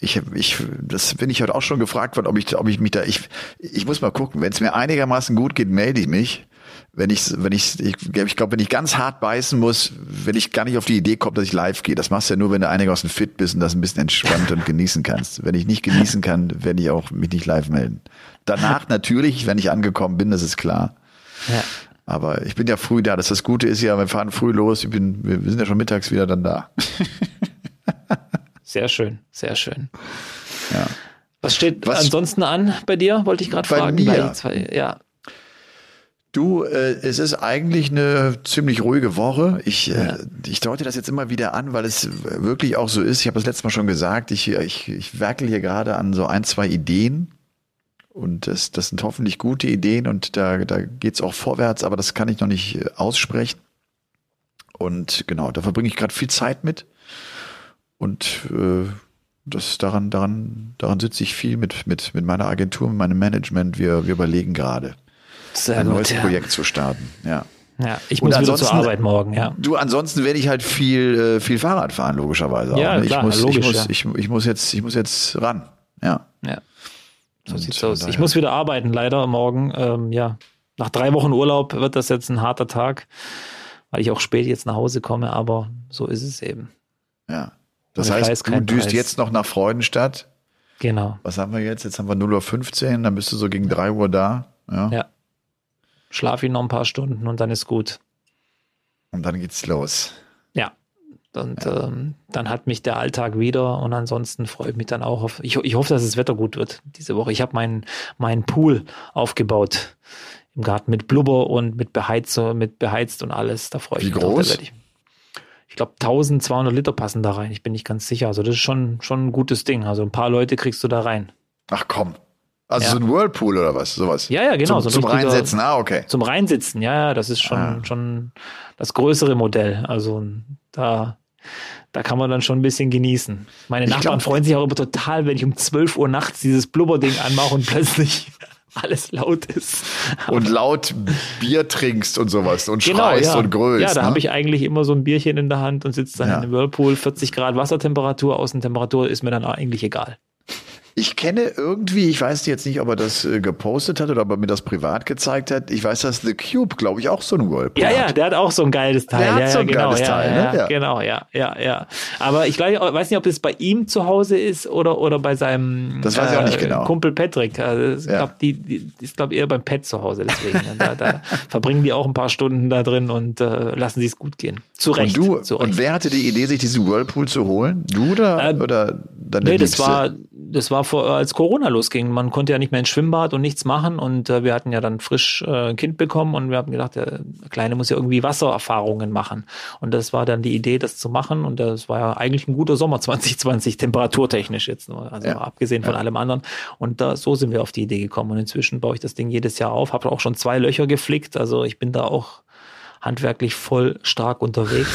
ich, ich, das bin ich heute auch schon gefragt worden, ob ich, ob ich mich da, ich, ich muss mal gucken. Wenn es mir einigermaßen gut geht, melde ich mich. Wenn ich, wenn ich, ich, ich glaube, wenn ich ganz hart beißen muss, wenn ich gar nicht auf die Idee komme, dass ich live gehe. Das machst du ja nur, wenn du einigermaßen fit bist und das ein bisschen entspannt und genießen kannst. Wenn ich nicht genießen kann, werde ich auch mich nicht live melden. Danach natürlich, wenn ich angekommen bin, das ist klar. Ja. Aber ich bin ja früh da. Das, das Gute ist ja, wir fahren früh los. Ich bin, wir, sind ja schon mittags wieder dann da. Sehr schön, sehr schön. Ja. Was steht Was- ansonsten an bei dir? Wollte ich gerade Bei fragen. mir? Zwei, ja, Du, äh, es ist eigentlich eine ziemlich ruhige Woche. Ich, äh, ich deute das jetzt immer wieder an, weil es wirklich auch so ist. Ich habe das letzte Mal schon gesagt, ich, ich, ich werkel hier gerade an so ein, zwei Ideen. Und das, das sind hoffentlich gute Ideen und da, da geht's auch vorwärts, aber das kann ich noch nicht äh, aussprechen. Und genau, da verbringe ich gerade viel Zeit mit. Und äh, das daran, daran, daran sitze ich viel mit, mit, mit meiner Agentur, mit meinem Management. Wir, wir überlegen gerade sehr ein gut. neues ja. Projekt zu starten. Ja. Ja, ich muss wieder zur Arbeit morgen, ja. Du, ansonsten werde ich halt viel, äh, viel Fahrrad fahren, logischerweise. Ja, auch, ne? klar, ich muss, logisch, ich muss, ich, ich muss jetzt, ich muss jetzt ran. Ja. Ja. So Und sieht's aus. Ich muss wieder arbeiten, leider morgen. Ähm, ja, nach drei Wochen Urlaub wird das jetzt ein harter Tag, weil ich auch spät jetzt nach Hause komme, aber so ist es eben. Ja. Das Ohne heißt, du düst Preis. jetzt noch nach Freudenstadt. Genau. Was haben wir jetzt? Jetzt haben wir 0.15 Uhr, dann bist du so gegen 3 Uhr da. Ja. Ja. Schlaf ich noch ein paar Stunden und dann ist gut. Und dann geht's los. Ja. Und ähm, dann hat mich der Alltag wieder und ansonsten freue ich mich dann auch auf. Ich, ich hoffe, dass das Wetter gut wird diese Woche. Ich habe meinen meinen Pool aufgebaut im Garten mit Blubber und mit Beheizer, mit beheizt und alles. Da freue ich Wie mich. drauf. groß? Ich, ich glaube, 1200 Liter passen da rein. Ich bin nicht ganz sicher. Also das ist schon schon ein gutes Ding. Also ein paar Leute kriegst du da rein. Ach komm. Also Ja. so ein Whirlpool oder was? Sowas. Ja, ja, genau. Zum, so zum Reinsetzen. Ah, okay. Zum Reinsitzen, ja, ja, das ist schon, Ah. schon das größere Modell. Also da, da kann man dann schon ein bisschen genießen. Meine Ich Nachbarn glaub- freuen sich auch immer total, wenn ich um 12 Uhr nachts dieses Blubberding anmache und plötzlich [LAUGHS] alles laut ist. Und laut Bier trinkst und sowas und Genau, schreist ja. und grölst. Ja, da ne? habe ich eigentlich immer so ein Bierchen in der Hand und sitze dann Ja. in einem Whirlpool, 40 Grad Wassertemperatur, Außentemperatur ist mir dann eigentlich egal. Ich kenne irgendwie, ich weiß jetzt nicht, ob er das äh, gepostet hat oder ob er mir das privat gezeigt hat. Ich weiß, dass The Cube, glaube ich, auch so ein Whirlpool Ja, ja, hat. der hat auch so ein geiles Teil. Der hat ja, so ein ja, genau, geiles ja, Teil, ja, ne? Ja. Genau, ja, ja, ja. Aber ich glaube, ich weiß nicht, ob es bei ihm zu Hause ist oder, oder bei seinem Das weiß ich auch nicht genau. Kumpel Patrick. Also ich Ja. glaube, die, die ist glaube eher beim Pet zu Hause. Deswegen, da, da [LAUGHS] verbringen die auch ein paar Stunden da drin und äh, lassen sie es gut gehen. Zu Recht. Und du, zu und Recht. wer hatte die Idee, sich diesen Whirlpool zu holen? Du oder, Ähm, oder dann der Nee, das war, das war vor, als Corona losging. Man konnte ja nicht mehr ins Schwimmbad und nichts machen. Und äh, wir hatten ja dann frisch äh, ein Kind bekommen und wir haben gedacht, der Kleine muss ja irgendwie Wassererfahrungen machen. Und das war dann die Idee, das zu machen. Und das war ja eigentlich ein guter Sommer [LAUGHS] 2020, temperaturtechnisch jetzt nur, also Ja. abgesehen von allem anderen. Und da, so sind wir auf die Idee gekommen. Und inzwischen baue ich das Ding jedes Jahr auf, habe auch schon zwei Löcher geflickt, also ich bin da auch handwerklich voll stark unterwegs.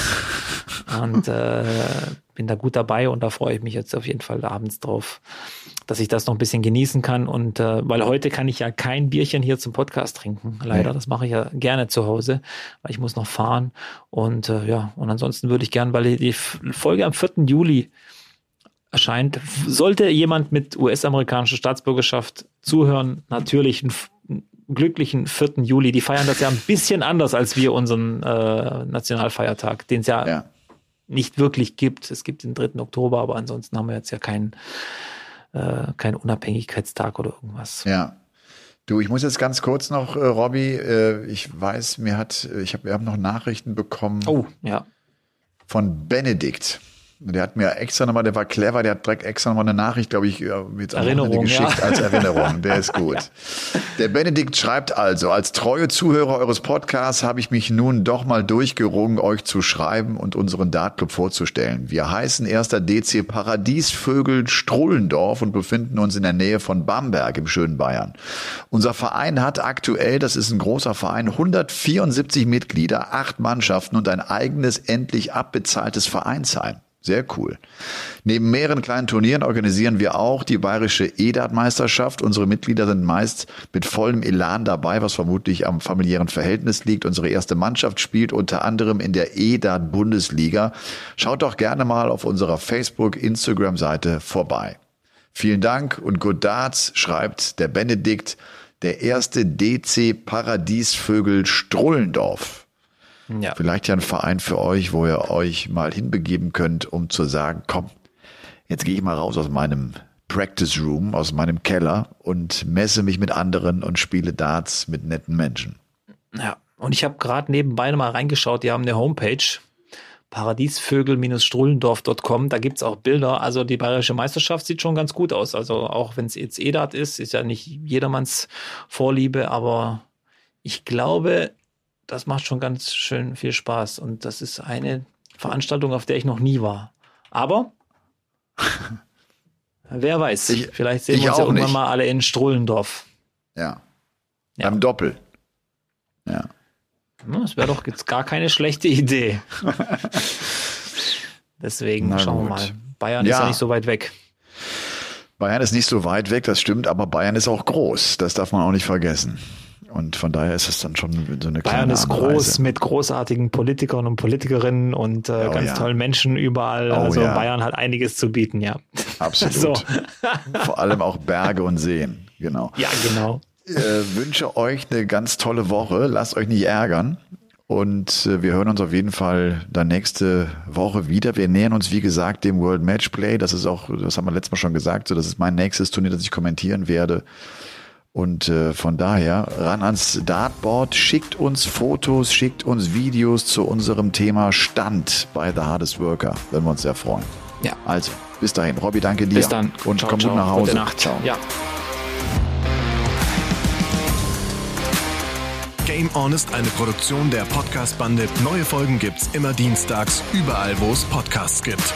[LAUGHS] Und äh, bin da gut dabei. Und da freue ich mich jetzt auf jeden Fall abends drauf, dass ich das noch ein bisschen genießen kann und äh, weil heute kann ich ja kein Bierchen hier zum Podcast trinken, leider, Nee. das mache ich ja gerne zu Hause, weil ich muss noch fahren und äh, ja, und ansonsten würde ich gern, weil die Folge am 4. Juli erscheint, sollte jemand mit US-amerikanischer Staatsbürgerschaft zuhören, natürlich einen glücklichen 4. Juli. Die feiern das ja ein bisschen anders als wir unseren äh, Nationalfeiertag, den es ja, Ja. nicht wirklich gibt. Es gibt den 3. Oktober, aber ansonsten haben wir jetzt ja keinen äh, keinen Unabhängigkeitstag oder irgendwas. Ja. Du, ich muss jetzt ganz kurz noch, äh, Robby, äh, ich weiß, mir hat, äh, ich habe, wir haben noch Nachrichten bekommen Oh, ja. von Benedikt. Der hat mir extra nochmal, der war clever, der hat direkt extra nochmal eine Nachricht, glaube ich, äh, jetzt am Erinnerung, geschickt ja. als Erinnerung. [LAUGHS] Der ist gut. Der Benedikt schreibt also, als treue Zuhörer eures Podcasts habe ich mich nun doch mal durchgerungen, euch zu schreiben und unseren Dartclub vorzustellen. Wir heißen erster DC Paradiesvögel Strullendorf und befinden uns in der Nähe von Bamberg im schönen Bayern. Unser Verein hat aktuell, das ist ein großer Verein, 174 Mitglieder, acht Mannschaften und ein eigenes, endlich abbezahltes Vereinsheim. Sehr cool. Neben mehreren kleinen Turnieren organisieren wir auch die bayerische EDAT-Meisterschaft. Unsere Mitglieder sind meist mit vollem Elan dabei, was vermutlich am familiären Verhältnis liegt. Unsere erste Mannschaft spielt unter anderem in der EDAT-Bundesliga. Schaut doch gerne mal auf unserer Facebook-Instagram-Seite vorbei. Vielen Dank und Good Darts schreibt der Benedikt, der erste DC Paradiesvögel Strullendorf. Ja. Vielleicht ja ein Verein für euch, wo ihr euch mal hinbegeben könnt, um zu sagen, komm, jetzt gehe ich mal raus aus meinem Practice Room, aus meinem Keller und messe mich mit anderen und spiele Darts mit netten Menschen. Ja, und ich habe gerade nebenbei mal reingeschaut, die haben eine Homepage, paradiesvögel-strullendorf.com, da gibt's auch Bilder. Also die bayerische Meisterschaft sieht schon ganz gut aus. Also auch wenn es jetzt EDAT ist, ist ja nicht jedermanns Vorliebe, aber ich glaube, das macht schon ganz schön viel Spaß. Und das ist eine Veranstaltung, auf der ich noch nie war. Aber [LAUGHS] wer weiß, Ich- vielleicht sehen wir uns ja auch irgendwann nicht. mal alle in Strullendorf. Ja. Ja. Beim Doppel. Ja. Ja, Das wäre doch jetzt gar keine schlechte Idee. [LAUGHS] Deswegen Na schauen wir gut. mal. Bayern ist Ja. ja nicht so weit weg. Bayern ist nicht so weit weg, das stimmt, aber Bayern ist auch groß. Das darf man auch nicht vergessen. Und von daher ist es dann schon so eine kleine Bayern ist Anreise. groß mit großartigen Politikern und Politikerinnen und äh, Oh, ganz ja. tollen Menschen überall. Oh, also ja. Bayern hat einiges zu bieten, ja. Absolut. [LAUGHS] So. Vor allem auch Berge und Seen. Genau. Ja, genau. äh, wünsche euch eine ganz tolle Woche. Lasst euch nicht ärgern. Und äh, wir hören uns auf jeden Fall dann nächste Woche wieder. Wir nähern uns, wie gesagt, dem World Matchplay. Das ist auch, das haben wir letztes Mal schon gesagt, so das ist mein nächstes Turnier, das ich kommentieren werde. Und äh, von daher ran ans Dartboard, schickt uns Fotos, schickt uns Videos zu unserem Thema Stand bei The Hardest Worker. Würden wir uns sehr freuen. Ja. Also, bis dahin. Robby, danke dir. Bis dann. Und Ciao, komm ciao. gut nach Hause. Gute Nacht. Ciao. Ja. Game On ist eine Produktion der Podcast-Bande. Neue Folgen gibt's immer dienstags, überall, wo es Podcasts gibt.